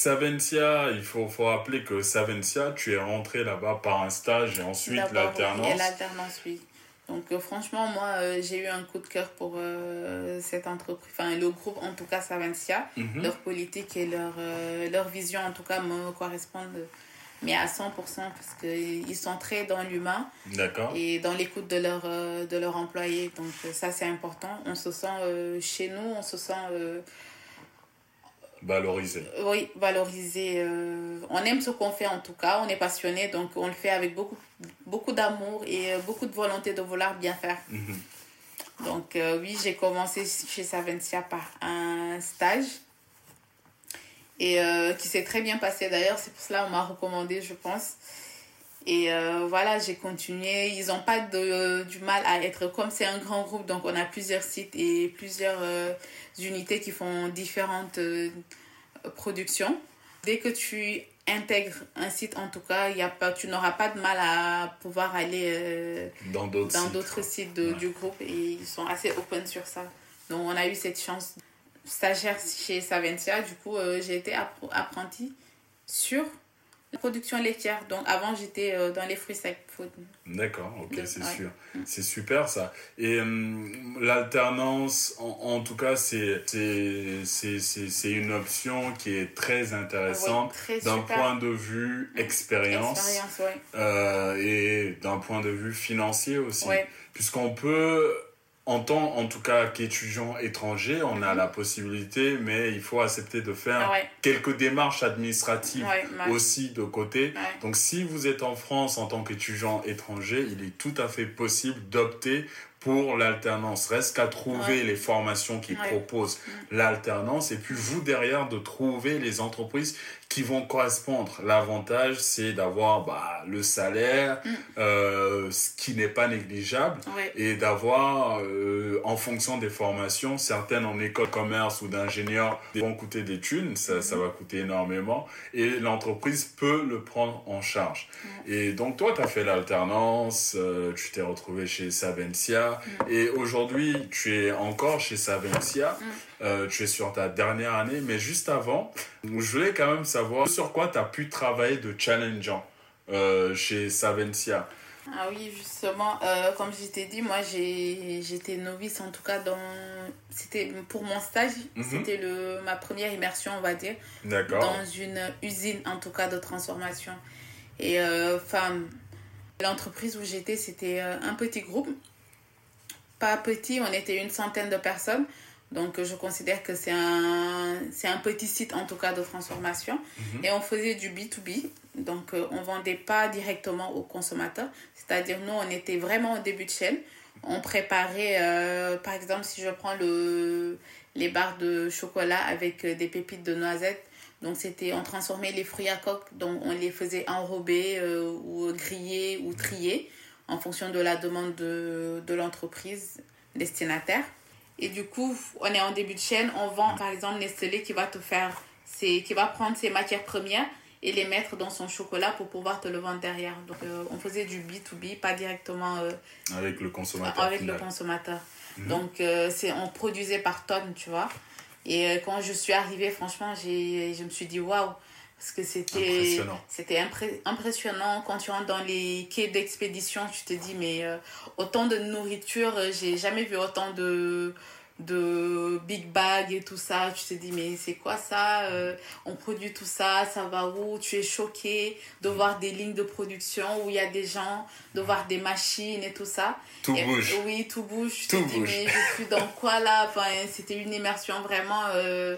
Savencia, il faut, faut rappeler que Savencia, tu es rentré là-bas par un stage et ensuite oui, l'alternance. Et l'alternance, oui. Donc euh, franchement, moi, euh, j'ai eu un coup de cœur pour euh, cette entreprise, enfin le groupe, en tout cas Savencia. Mhm. Leur politique et leur, leur vision, en tout cas, me correspondent, mais à 100%, parce qu'ils sont très dans l'humain. Et dans l'écoute de leur euh, de leurs employés donc ça c'est important on se sent chez nous on se sent Valorisé. oui valorisé euh, on aime ce qu'on fait en tout cas on est passionné donc on le fait avec beaucoup beaucoup d'amour et euh, beaucoup de volonté de vouloir bien faire Mhm. donc euh, oui j'ai commencé chez Savencia par un stage et euh, qui s'est très bien passé d'ailleurs c'est pour cela qu'on m'a recommandé je pense et euh, voilà, j'ai continué. Ils n'ont pas de, du mal à être comme c'est un grand groupe, donc on a plusieurs sites et plusieurs euh, unités qui font différentes euh, productions. Dès que tu intègres un site, en tout cas, y a pas, tu n'auras pas de mal à pouvoir aller euh, Dans d'autres sites, d'autres quoi. sites de- Ouais. du groupe et ils sont assez open sur ça. Donc on a eu cette chance. Stagiaire chez Savencia, du coup euh, j'ai été apprentie sur production laitière. Donc avant j'étais euh, dans les fruits secs. D'accord, ok, c'est ouais. sûr. C'est super ça. Et hum, l'alternance, en, en tout cas, c'est une option qui est très intéressante Ouais, très d'un point de vue expérience, Expérience, ouais. euh, et d'un point de vue financier aussi. Puisqu'on peut en tant, en tout cas, qu'étudiant étranger, on a Mhm. la possibilité, mais il faut accepter de faire Ouais, quelques démarches administratives ouais, ouais, aussi de côté. Donc, si vous êtes en France en tant qu'étudiant étranger, il est tout à fait possible d'opter pour l'alternance. Reste qu'à trouver Ouais. les formations qui Ouais. proposent Mm. l'alternance et puis vous derrière de trouver les entreprises qui vont correspondre. L'avantage, c'est d'avoir bah, le salaire, Mm. euh, ce qui n'est pas négligeable Ouais. et d'avoir, euh, en fonction des formations, certaines en école de commerce ou d'ingénieur vont coûter des thunes, ça, ça va coûter énormément, et l'entreprise peut le prendre en charge. Et donc toi, tu as fait l'alternance, euh, tu t'es retrouvé chez Savencia, et aujourd'hui, tu es encore chez Savencia, euh, tu es sur ta dernière année, mais juste avant, je voulais quand même savoir sur quoi tu as pu travailler de challengeant euh, chez Savencia. Ah oui, justement, euh, comme je t'ai dit, moi j'étais novice en tout cas dans. C'était pour mon stage, Mhm. c'était le ma première immersion, on va dire, D'accord. dans une usine en tout cas de transformation. Et euh, enfin, l'entreprise où j'étais, c'était un petit groupe. Pas petit, on était une centaine de personnes. Donc je considère que c'est un, c'est un petit site en tout cas de transformation. Mhm. Et on faisait du B2B. Donc euh, on vendait pas directement aux consommateurs. C'est-à-dire nous, on était vraiment au début de chaîne. On préparait, euh, par exemple, si je prends le, les barres de chocolat avec euh, des pépites de noisettes. Donc c'était, on transformait les fruits à coque, donc on les faisait enrober euh, ou griller ou trier en fonction de la demande de, de l'entreprise destinataire. Et du coup, on est en début de chaîne, on vend par exemple Nestlé qui va te faire, ses, qui va prendre ses matières premières et les mettre dans son chocolat pour pouvoir te le vendre derrière. Donc euh, on faisait du B2B, pas directement euh, Avec le consommateur. avec le consommateur. Mhm. Donc euh, c'est on produisait par tonnes, tu vois. Et quand je suis arrivée, franchement, je me suis dit waouh parce que c'était Impressionnant. impré- impressionnant quand tu rentres dans les quais d'expédition, tu te dis mais euh, autant de nourriture, euh, j'ai jamais vu autant de de big bag et tout ça, tu te dis mais c'est quoi ça Euh, On produit tout ça, ça va où? Tu es choqué de voir des lignes de production où il y a des gens, de voir des machines et tout ça. Tout Et- bouge. Oui, tout bouge. Tu Tout te dis, bouge. mais je suis dans quoi là? Enfin, C'était une immersion vraiment euh,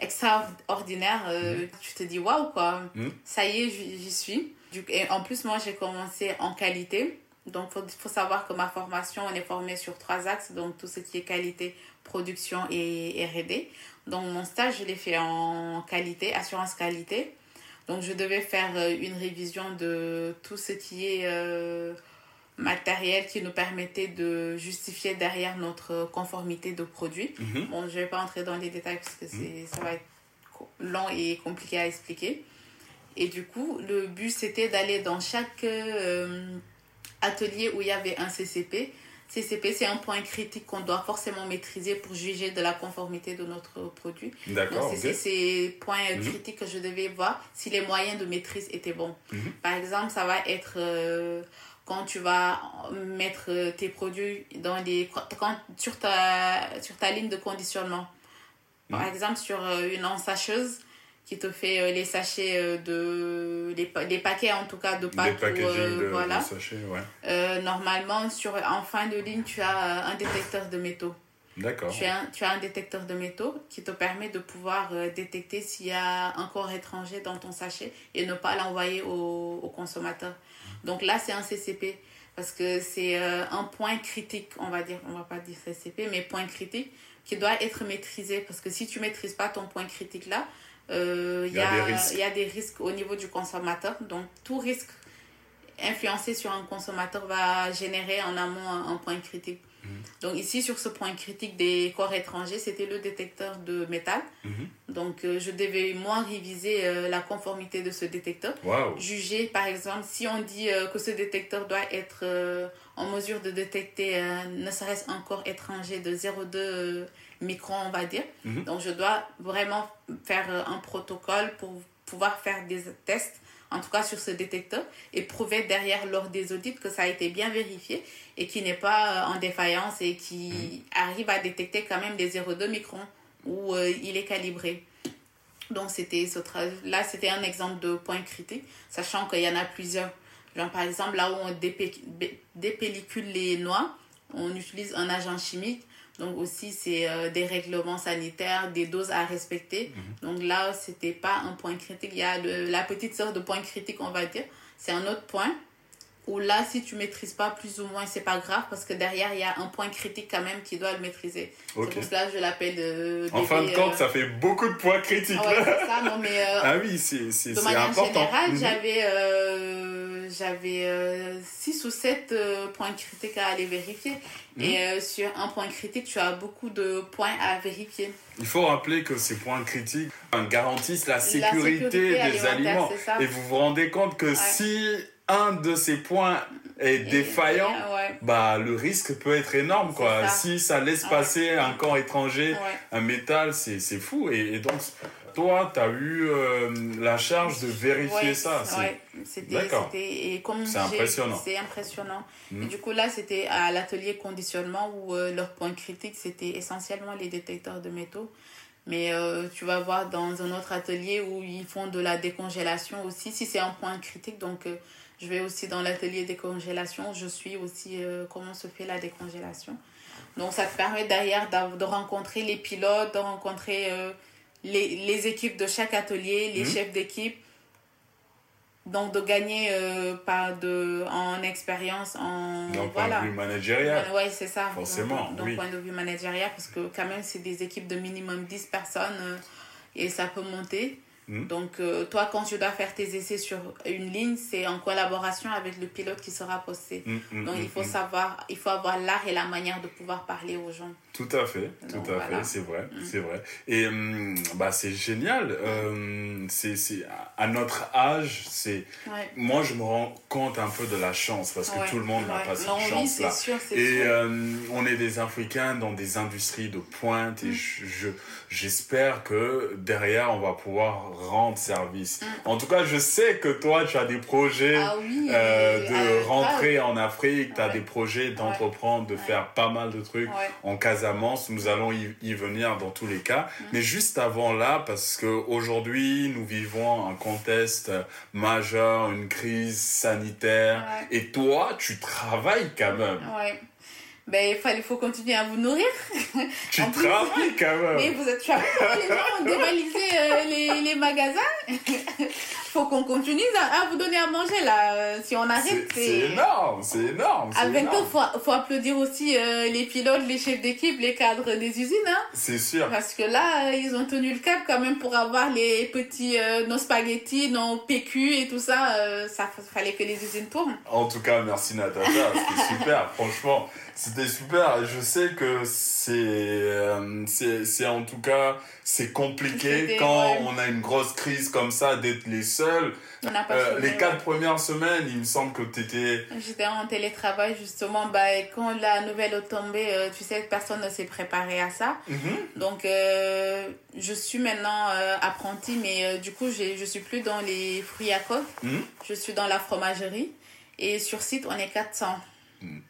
extraordinaire. euh, Tu te dis, waouh, quoi. Mhm. Ça y est, j'y suis. Et en plus, moi, j'ai commencé en qualité. Donc, il faut, faut savoir que ma formation, on est formé sur trois axes. Donc, tout ce qui est qualité, production et R&D. Donc, mon stage, je l'ai fait en qualité, assurance qualité. Donc, je devais faire euh, une révision de tout ce qui est euh, matériel qui nous permettait de justifier derrière notre conformité de produit. Mhm. Bon, je ne vais pas entrer dans les détails parce que c'est, ça va être long et compliqué à expliquer. Et du coup, le but, c'était d'aller dans chaque euh, atelier où il y avait un CCP. CCP, c'est un point critique qu'on doit forcément maîtriser pour juger de la conformité de notre produit. Donc, D'accord, c'est ok. c'est ces points Mhm. critiques que je devais voir si les moyens de maîtrise étaient bons. Mhm. Par exemple, ça va être euh, quand tu vas mettre tes produits dans les, quand, sur, ta, sur ta ligne de conditionnement. Par Mhm. exemple, sur euh, une ensacheuse qui te fait euh, les sachets euh, de. Les, les paquets en tout cas de pâtes. euh, voilà. de sachets, ouais. Euh, normalement, sur, en fin de ligne, tu as un détecteur de métaux. D'accord. Tu as, un, tu as un détecteur de métaux qui te permet de pouvoir détecter s'il y a un corps étranger dans ton sachet et ne pas l'envoyer au, au consommateur. Donc là, c'est un CCP parce que c'est euh, un point critique, on va dire, on va pas dire CCP, mais point critique qui doit être maîtrisé parce que si tu maîtrises pas ton point critique là, euh, il y a des risques. il y a des risques au niveau du consommateur. Donc tout risque influencé sur un consommateur va générer en amont un, un point critique. Mhm. Donc ici, sur ce point critique des corps étrangers, c'était le détecteur de métal. Mhm. Donc euh, je devais moins réviser euh, la conformité de ce détecteur. Juger, par exemple, si on dit euh, que ce détecteur doit être en mesure de détecter ne serait-ce un corps étranger de 0,2 euh, micron, on va dire. Mhm. Donc je dois vraiment faire un protocole pour pouvoir faire des tests, en tout cas sur ce détecteur, et prouver derrière lors des audits que ça a été bien vérifié et qu'il n'est pas euh, en défaillance et qui arrive à détecter quand même des 0,2 microns où euh, il est calibré. Donc c'était ce là c'était un exemple de point critique, sachant qu'il y en a plusieurs. Genre, par exemple là où on dépé- dépellicule les noix, on utilise un agent chimique. Donc aussi, c'est euh, des règlements sanitaires, des doses à respecter. Donc là, c'était pas un point critique. Il y a le- la petite sorte de point critique, on va dire. C'est un autre point où là, si tu maîtrises pas plus ou moins, c'est pas grave parce que derrière, il y a un point critique quand même qui doit le maîtriser. Ok. C'est pour cela que je l'appelle euh, En fin de compte, euh, ça fait beaucoup de points critiques. ah ouais, c'est ça, non, mais euh, Ah oui, c'est c'est- de manière important. générale, Mhm. j'avais euh, j'avais 6 ou 7 points critiques à aller vérifier. Mhm. Et sur un point critique, tu as beaucoup de points à vérifier. Il faut rappeler que ces points critiques garantissent la sécurité, sécurité des aliments. Et vous vous rendez compte que si un de ces points est défaillant, et, ouais, bah le risque peut être énorme quoi. Ça. Si ça laisse Ouais. passer un corps étranger, ouais. un métal, c'est fou. Et, et donc toi, tu as eu euh, la charge de vérifier ça. C'est- c'était comme impressionnant. C'est impressionnant. Et du coup là, c'était à l'atelier conditionnement où euh, leur point critique c'était essentiellement les détecteurs de métaux. Mais euh, tu vas voir dans un autre atelier où ils font de la décongélation aussi. Si c'est un point critique, donc euh, je vais aussi dans l'atelier décongélation. Je suis aussi euh, comment se fait la décongélation. Donc ça te permet derrière de rencontrer les pilotes, de rencontrer euh, les, les équipes de chaque atelier, les Mhm. chefs d'équipe. Donc de gagner euh, pas de, en expérience, en... D'un point voilà. de vue managérial. Oui, c'est ça. Forcément, D'un oui. point de vue managérial, parce que quand même, c'est des équipes de minimum 10 personnes et ça peut monter. Mhm. Donc, euh, toi, quand tu dois faire tes essais sur une ligne, c'est en collaboration avec le pilote qui sera posté. Mm, mm, Donc, il faut savoir, il faut avoir l'art et la manière de pouvoir parler aux gens. Tout à fait, tout à voilà. fait, c'est vrai, c'est vrai. Et hum, bah c'est génial. euh, c'est à notre âge, c'est Ouais. moi je me rends compte un peu de la chance parce que Ouais, tout le monde n'a ouais. pas cette Non, oui, chance c'est là. sûr, c'est Et sûr. euh, on est des Africains dans des industries de pointe et je- je j'espère que derrière on va pouvoir rendre service. En tout cas, je sais que toi tu as des projets. Ah oui. euh, de euh, rentrer en Afrique, tu as Ouais. des projets d'entreprendre, de Ouais. faire pas mal de trucs Ouais. en Casamance. Nous allons y, y venir dans tous les cas. Mm. Mais juste avant là, parce que aujourd'hui nous vivons un contexte majeur, une crise sanitaire. Et toi, tu travailles quand même. Ouais. Ben, il faut continuer à vous nourrir. Tu En plus- travailles quand même. Mais vous êtes, vu comment les gens ont dévalisé euh, les, les magasins faut qu'on continue à, à vous donner à manger là. Euh, Si on arrête, C'est énorme, c'est énorme. À c'est 20 ans, énorme. faut, faut applaudir aussi euh, les pilotes, les chefs d'équipe, les cadres des usines. Hein, C'est sûr. parce que là, ils ont tenu le cap quand même pour avoir les petits, euh, nos spaghettis, nos PQ et tout ça. ça fa- fallait que les usines tournent. En tout cas, merci Natacha, c'était super, franchement, c'était super. Je sais que c'est, euh, c'est, en tout cas, c'est compliqué quand ouais. on a une grosse crise comme ça d'être les seuls. On n'a pas Euh, fini, les ouais. quatre premières semaines, il me semble que tu étais. J'étais en télétravail justement. Bah, et quand la nouvelle est tombée, euh, tu sais, personne ne s'est préparé à ça. Donc, euh, je suis maintenant apprentie, mais du coup, je suis plus dans les fruits à coque. Mhm. Je suis dans la fromagerie. Et sur site, on est 400. Mhm.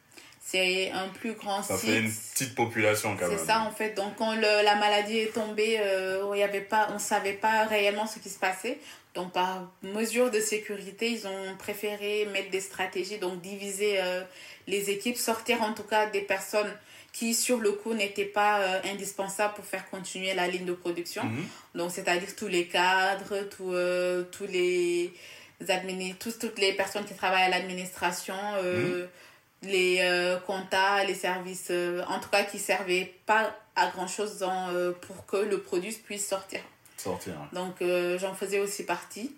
C'est un plus grand Ça site. fait une petite population quand même. C'est ça en fait. Donc quand le- la maladie est tombée, euh, il y avait pas, on ne savait pas réellement ce qui se passait. Donc par mesure de sécurité, ils ont préféré mettre des stratégies, donc diviser euh, les équipes, sortir en tout cas des personnes qui sur le coup n'étaient pas euh, indispensables pour faire continuer la ligne de production. Mhm. Donc c'est-à-dire tous les cadres, tous, euh, tous les tous, toutes les personnes qui travaillent à l'administration, euh, les euh, comptas, les services, euh, en tout cas qui servaient pas à grand-chose dans, euh, pour que le produit puisse sortir. Sortir. Donc euh, j'en faisais aussi partie.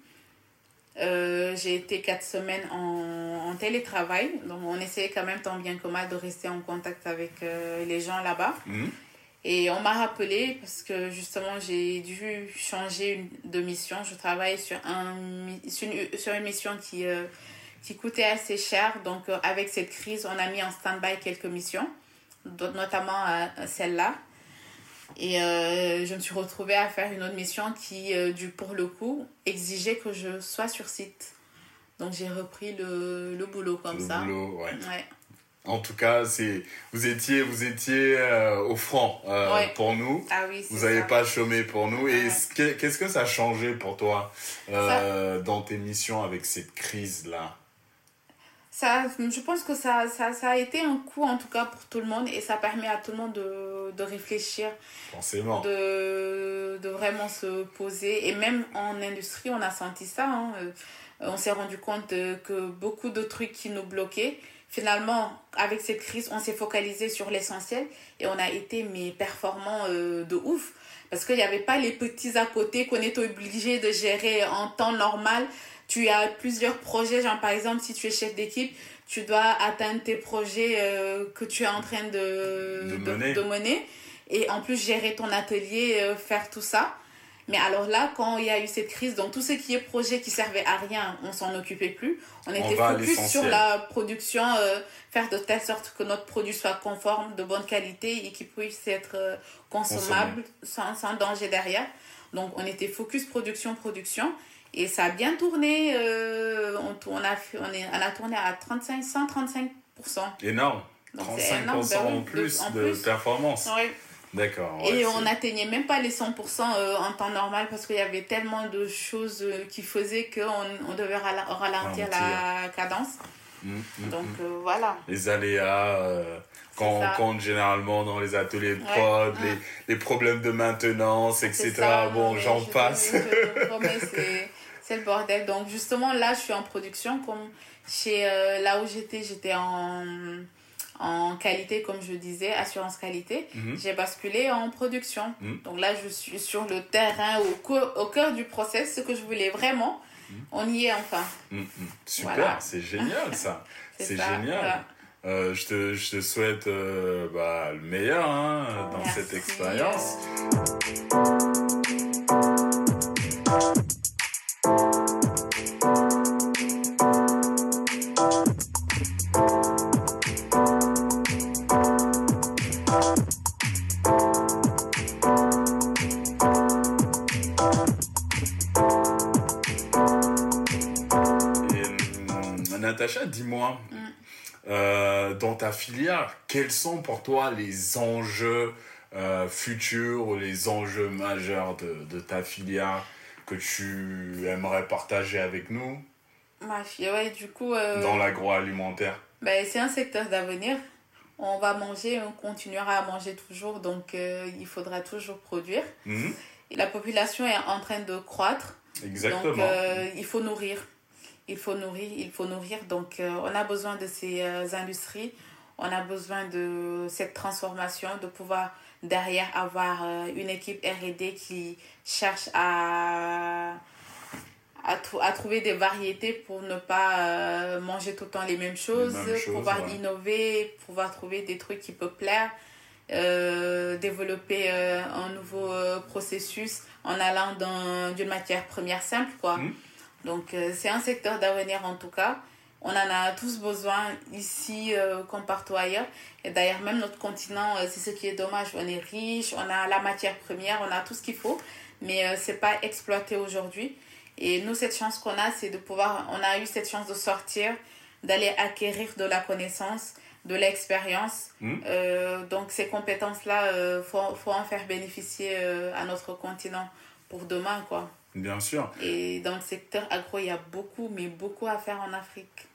J'ai été quatre semaines en, en télétravail, donc on essayait quand même tant bien que mal de rester en contact avec les gens là-bas. Mhm. Et on m'a rappelé parce que justement j'ai dû changer une- de mission. Je travaille sur, un, sur, une, sur une mission qui, qui coûtait assez cher. Donc euh, avec cette crise, on a mis en stand-by quelques missions, notamment euh, celle-là. Et euh, je me suis retrouvée à faire une autre mission qui, du, pour le coup, exigeait que je sois sur site. Donc j'ai repris le, le boulot comme Le ça. boulot, ouais. Ouais. En tout cas, c'est vous étiez, vous étiez euh, au front euh, Ouais. pour nous. Ah oui, Vous n'avez pas chômé pour nous. Et Ouais. que- qu'est-ce que ça a changé pour toi euh, dans tes missions avec cette crise-là? Ça, je pense que ça, ça, ça a été un coup en tout cas pour tout le monde et ça permet à tout le monde de, de réfléchir, Forcément. de, de vraiment se poser. Et même en industrie, on a senti ça. hein. Euh, On s'est rendu compte euh, que beaucoup de trucs qui nous bloquaient, finalement, avec cette crise, on s'est focalisé sur l'essentiel et on a été mais performants euh, de ouf. Parce qu'il n'y avait pas les petits à côté qu'on est obligé de gérer en temps normal. Tu as plusieurs projets, genre par exemple, si tu es chef d'équipe, tu dois atteindre tes projets euh, que tu es en train de, De mener. de mener. Et en plus, gérer ton atelier, euh, faire tout ça. Mais alors là, quand il y a eu cette crise, donc tout ce qui est projet qui servait à rien, on s'en occupait plus. On était focus sur la production, euh, faire de telle sorte que notre produit soit conforme, de bonne qualité et qu'il puisse être euh, consommable sans, sans danger derrière. Donc on était focus production, production. Et ça a bien tourné. euh, on, a, on, est, on a tourné à 35, 135%. Énorme. Donc, 35% c'est énorme, ben en plus en de plus. performance. Ouais. D'accord. Et on n'atteignait même pas les 100% euh, en temps normal parce qu'il y avait tellement de choses euh, qui faisaient qu'on on devait rala- ralentir la cadence. Mm, mm, Donc mm. euh, voilà. Les aléas, euh, quand on ça. compte généralement dans les ateliers de prod, Mm. les, les problèmes de maintenance, etc. ça, bon, j'en passe. le bordel. Donc justement là, je suis en production. Comme chez euh, là où j'étais, j'étais en, en qualité, comme je disais, assurance qualité. Mhm. J'ai basculé en production. Mhm. Donc là, je suis sur le terrain, au, au cœur du process, ce que je voulais vraiment. On y est enfin. Super, Voilà. c'est génial ça. c'est génial. voilà. Euh, je, te, je te souhaite euh, bah, le meilleur hein, dans Merci. cette expérience. Filière, quels sont pour toi les enjeux euh, futurs ou les enjeux majeurs de, de ta filière que tu aimerais partager avec nous? Ma fille, ouais, du coup, euh, dans l'agroalimentaire ben, c'est un secteur d'avenir. On va manger, on continuera à manger toujours, donc euh, il faudra toujours produire. Mhm, Et la population est en train de croître. Exactement. Donc, il faut nourrir. Il faut nourrir, il faut nourrir. Donc, euh, on a besoin de ces euh, industries. On a besoin de cette transformation, de pouvoir derrière avoir euh, une équipe R&D qui cherche à, à, trou- à trouver des variétés pour ne pas euh, manger tout le temps les mêmes choses, mêmes choses, pouvoir ouais. innover, pouvoir trouver des trucs qui peuvent plaire, euh, développer euh, un nouveau euh, processus en allant dans d'une matière première simple quoi. Mhm. Donc c'est un secteur d'avenir en tout cas. On en a tous besoin ici euh, comme partout ailleurs. Et d'ailleurs même notre continent, euh, c'est ce qui est dommage. On est riche, on a la matière première, on a tout ce qu'il faut, mais euh, c'est pas exploité aujourd'hui. Et nous cette chance qu'on a, c'est de pouvoir, on a eu cette chance de sortir, d'aller acquérir de la connaissance, de l'expérience. Mhm. Euh, donc ces compétences-là, il faut, faut en faire bénéficier à notre continent pour demain, quoi. Bien sûr. Et dans le secteur agro, il y a beaucoup, mais beaucoup à faire en Afrique.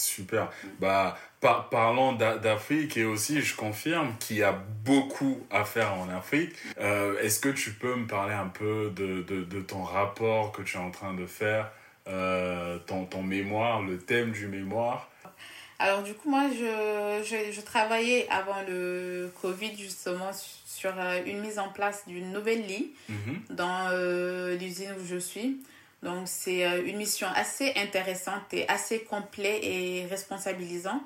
Super. Bah, par- parlons d'A- d'Afrique et aussi, je confirme qu'il y a beaucoup à faire en Afrique. Euh, Est-ce que tu peux me parler un peu de, de, de ton rapport que tu es en train de faire, euh, ton, ton mémoire, le thème du mémoire? Alors du coup, moi, je, je, je travaillais avant le Covid justement sur euh, une mise en place d'une nouvelle ligne Mhm. dans euh, l'usine où je suis. Donc c'est euh, une mission assez intéressante et assez complète et responsabilisante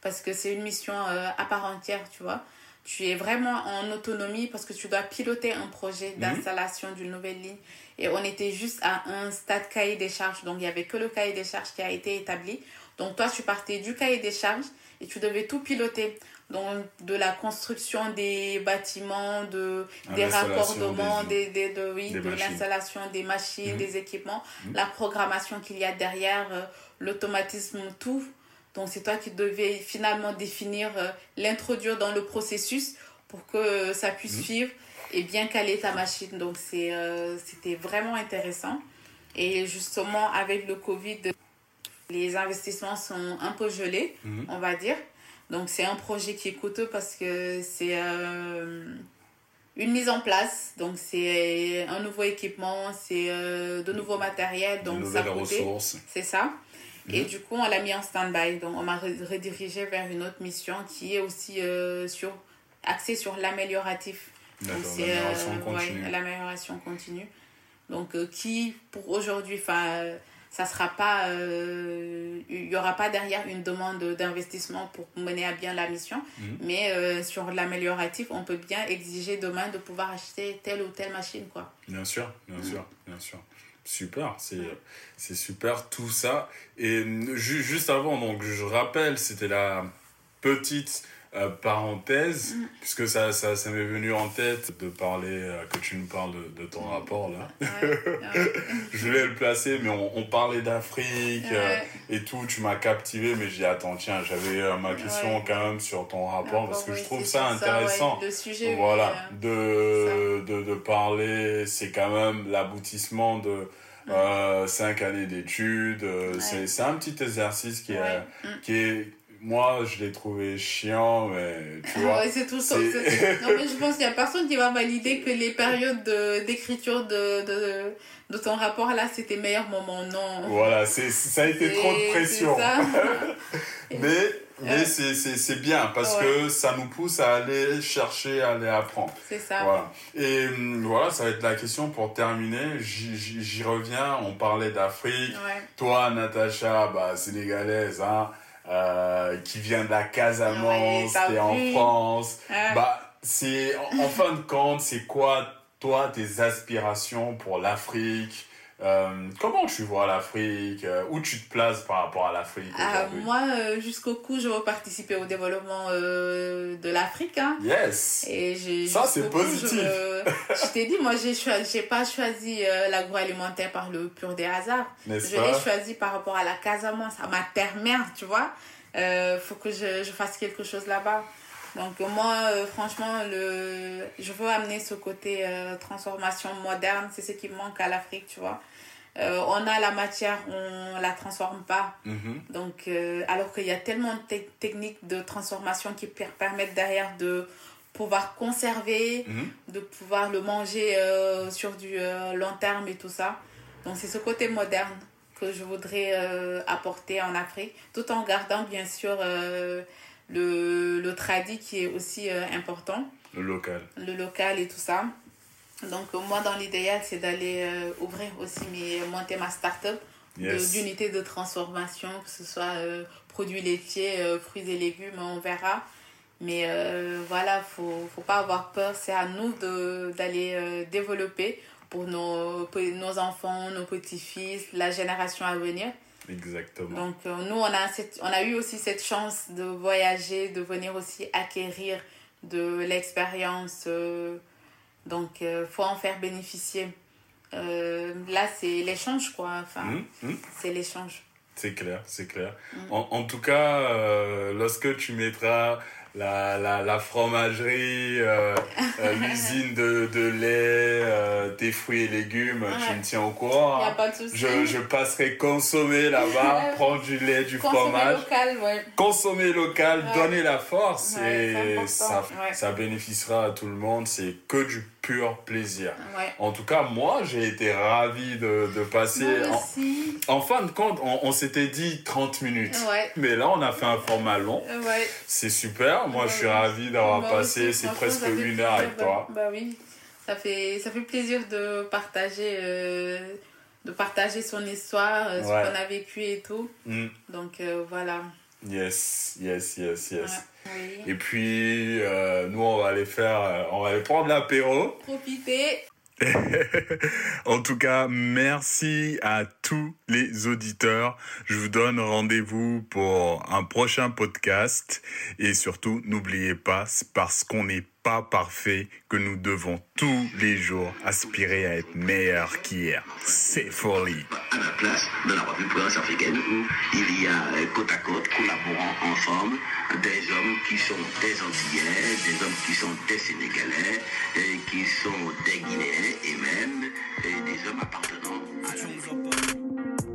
parce que c'est une mission euh, à part entière, tu vois. Tu es vraiment en autonomie parce que tu dois piloter un projet Mhm. d'installation d'une nouvelle ligne. Et on était juste à un stade cahier des charges. Donc il n'y avait que le cahier des charges qui a été établi. Donc toi, tu partais du cahier des charges et tu devais tout piloter. Donc de la construction des bâtiments, de, des L'installation raccordements, des- des, des, de, oui, des de l'installation des machines, Mhm. des équipements, Mhm. la programmation qu'il y a derrière, euh, l'automatisme, tout. Donc c'est toi qui devais finalement définir, euh, l'introduire dans le processus pour que euh, ça puisse Mhm. suivre et bien caler ta machine. Donc c'était vraiment intéressant. Et justement avec le Covid, les investissements sont un peu gelés, on va dire. Donc c'est un projet qui est coûteux parce que c'est euh, une mise en place. Donc c'est un nouveau équipement, c'est euh, de nouveaux matériels. De Donc ça nouvelles ressources. C'est ça. Et Mhm. du coup, on l'a mis en stand-by. Donc, on m'a re- redirigé vers une autre mission qui est aussi euh, sur, axée sur l'amélioratif. Donc, D'accord, c'est l'amélioration ouais, continue. l'amélioration continue. Donc, qui, pour aujourd'hui, enfin, ça sera pas. euh, Il n'y aura pas derrière une demande d'investissement pour mener à bien la mission. Mhm. Mais euh, sur l'amélioratif, on peut bien exiger demain de pouvoir acheter telle ou telle machine, quoi. Bien sûr, bien sûr, bien sûr. Super, c'est c'est super tout ça. Et euh, ju- juste avant, donc je rappelle, c'était la petite euh, parenthèse, puisque ça, ça, ça m'est venu en tête de parler, euh, que tu nous parles de, de ton rapport là. Ouais, ouais, Je voulais le placer, mais on, on parlait d'Afrique euh, et tout, tu m'as captivé, mais j'ai dit, attends, tiens, j'avais euh, ma question quand même sur ton rapport, parce que je trouve ça intéressant. ouais, le sujet, Voilà, euh, de, de, de parler, c'est quand même l'aboutissement de euh, cinq années d'études. euh. C'est c'est un petit exercice qui, est, Mm. qui est. Moi, je l'ai trouvé chiant, mais tu vois. Ouais, c'est tout ça. Non, mais je pense qu'il n'y a personne qui va valider que les périodes de- d'écriture de, de, de ton rapport là, c'était meilleur moment. Non. Voilà, ça a été trop de pression. Mais, mais c'est- c'est bien parce que ça nous pousse à aller chercher, à aller apprendre. C'est ça. Voilà. Et hum, voilà, ça va être la question pour terminer. J'y- reviens. On parlait d'Afrique. Ouais. Toi, Natacha, bah, sénégalaise, hein, euh, qui vient de la Casamance, Ouais, t'as t'es en. France. Ouais. Bah, c'est, en, en fin de compte, c'est quoi, toi, tes aspirations pour l'Afrique? Euh, Comment tu vois l'Afrique Euh, Où tu te places par rapport à l'Afrique Ah, moi, euh, jusqu'au coup, je veux participer au développement euh, de l'Afrique. Hein. Yes Et Ça, c'est positif. Je, je t'ai dit, moi, j'ai j'ai pas choisi l'agroalimentaire par le pur des hasards. Je l'ai choisi par rapport à la Casamance, à ma terre-mère, tu vois. Euh, faut que je, je fasse quelque chose là-bas. Donc, moi, euh, franchement, le, je veux amener ce côté euh, transformation moderne. C'est ce qui manque à l'Afrique, tu vois. Euh, on a la matière, on la transforme pas. Mhm. Donc, euh, alors qu'il y a tellement de te- techniques de transformation qui per- permettent derrière de pouvoir conserver, Mhm. de pouvoir le manger euh, sur du long terme et tout ça. Donc, c'est ce côté moderne que je voudrais apporter en Afrique, tout en gardant bien sûr le, le tradit qui est aussi important, Le local. le local et tout ça. Donc, moi, dans l'idéal, c'est d'aller euh, ouvrir aussi, mes, monter ma start-up Yes. d'unités de, transformation, que ce soit euh, produits laitiers, euh, fruits et légumes, on verra. Mais voilà, faut, faut pas avoir peur. C'est à nous d'aller développer pour nos, pour nos enfants, nos petits-fils, la génération à venir. Exactement. Donc, nous, on a, cette, on a eu aussi cette chance de voyager, de venir aussi acquérir de l'expérience. Euh, donc, il faut en faire bénéficier. Euh, là, c'est l'échange, quoi. Enfin, Mhm, mhm. c'est l'échange. C'est clair, c'est clair. Mm. En, en tout cas, euh, lorsque tu mettras la, la, la fromagerie, euh, euh, l'usine de, de lait, euh, tes fruits et légumes, tu me tiens au courant. N'y a pas de souci. Je, je passerai consommer là-bas, prendre du lait, du Consommer fromage. local, ouais. Consommer local, Ouais. donner la force et ça, ça bénéficiera à tout le monde. C'est que du pur plaisir. Ouais. En tout cas, moi, j'ai été ravi de, de passer. Moi en- aussi. en fin de compte, on, on s'était dit 30 minutes. Ouais. Mais là, on a fait un format long. Ouais. C'est super. Moi, je suis ravi d'avoir Moi passé. aussi, C'est presque une heure avec bah- toi. Bah oui, ça fait, ça fait plaisir de partager, euh, de partager son histoire, euh, ce qu'on a vécu et tout. Mm. Donc euh, voilà. Yes, yes, yes, yes. Oui. Et puis, euh, nous, on va aller faire, euh, on va aller prendre l'apéro. Profitez. En tout cas, merci à tous les auditeurs. Je vous donne rendez-vous pour un prochain podcast. Et surtout, n'oubliez pas, c'est parce qu'on n'est pas parfait que nous devons tous les jours aspirer à être meilleurs qu'hier. C'est folie. à la place de la Presse africaine où il y a euh, côte à côte, collaborant ensemble, des hommes qui sont des Antillais, des hommes qui sont des Sénégalais, et qui sont des Guinéens et même et des hommes appartenant à la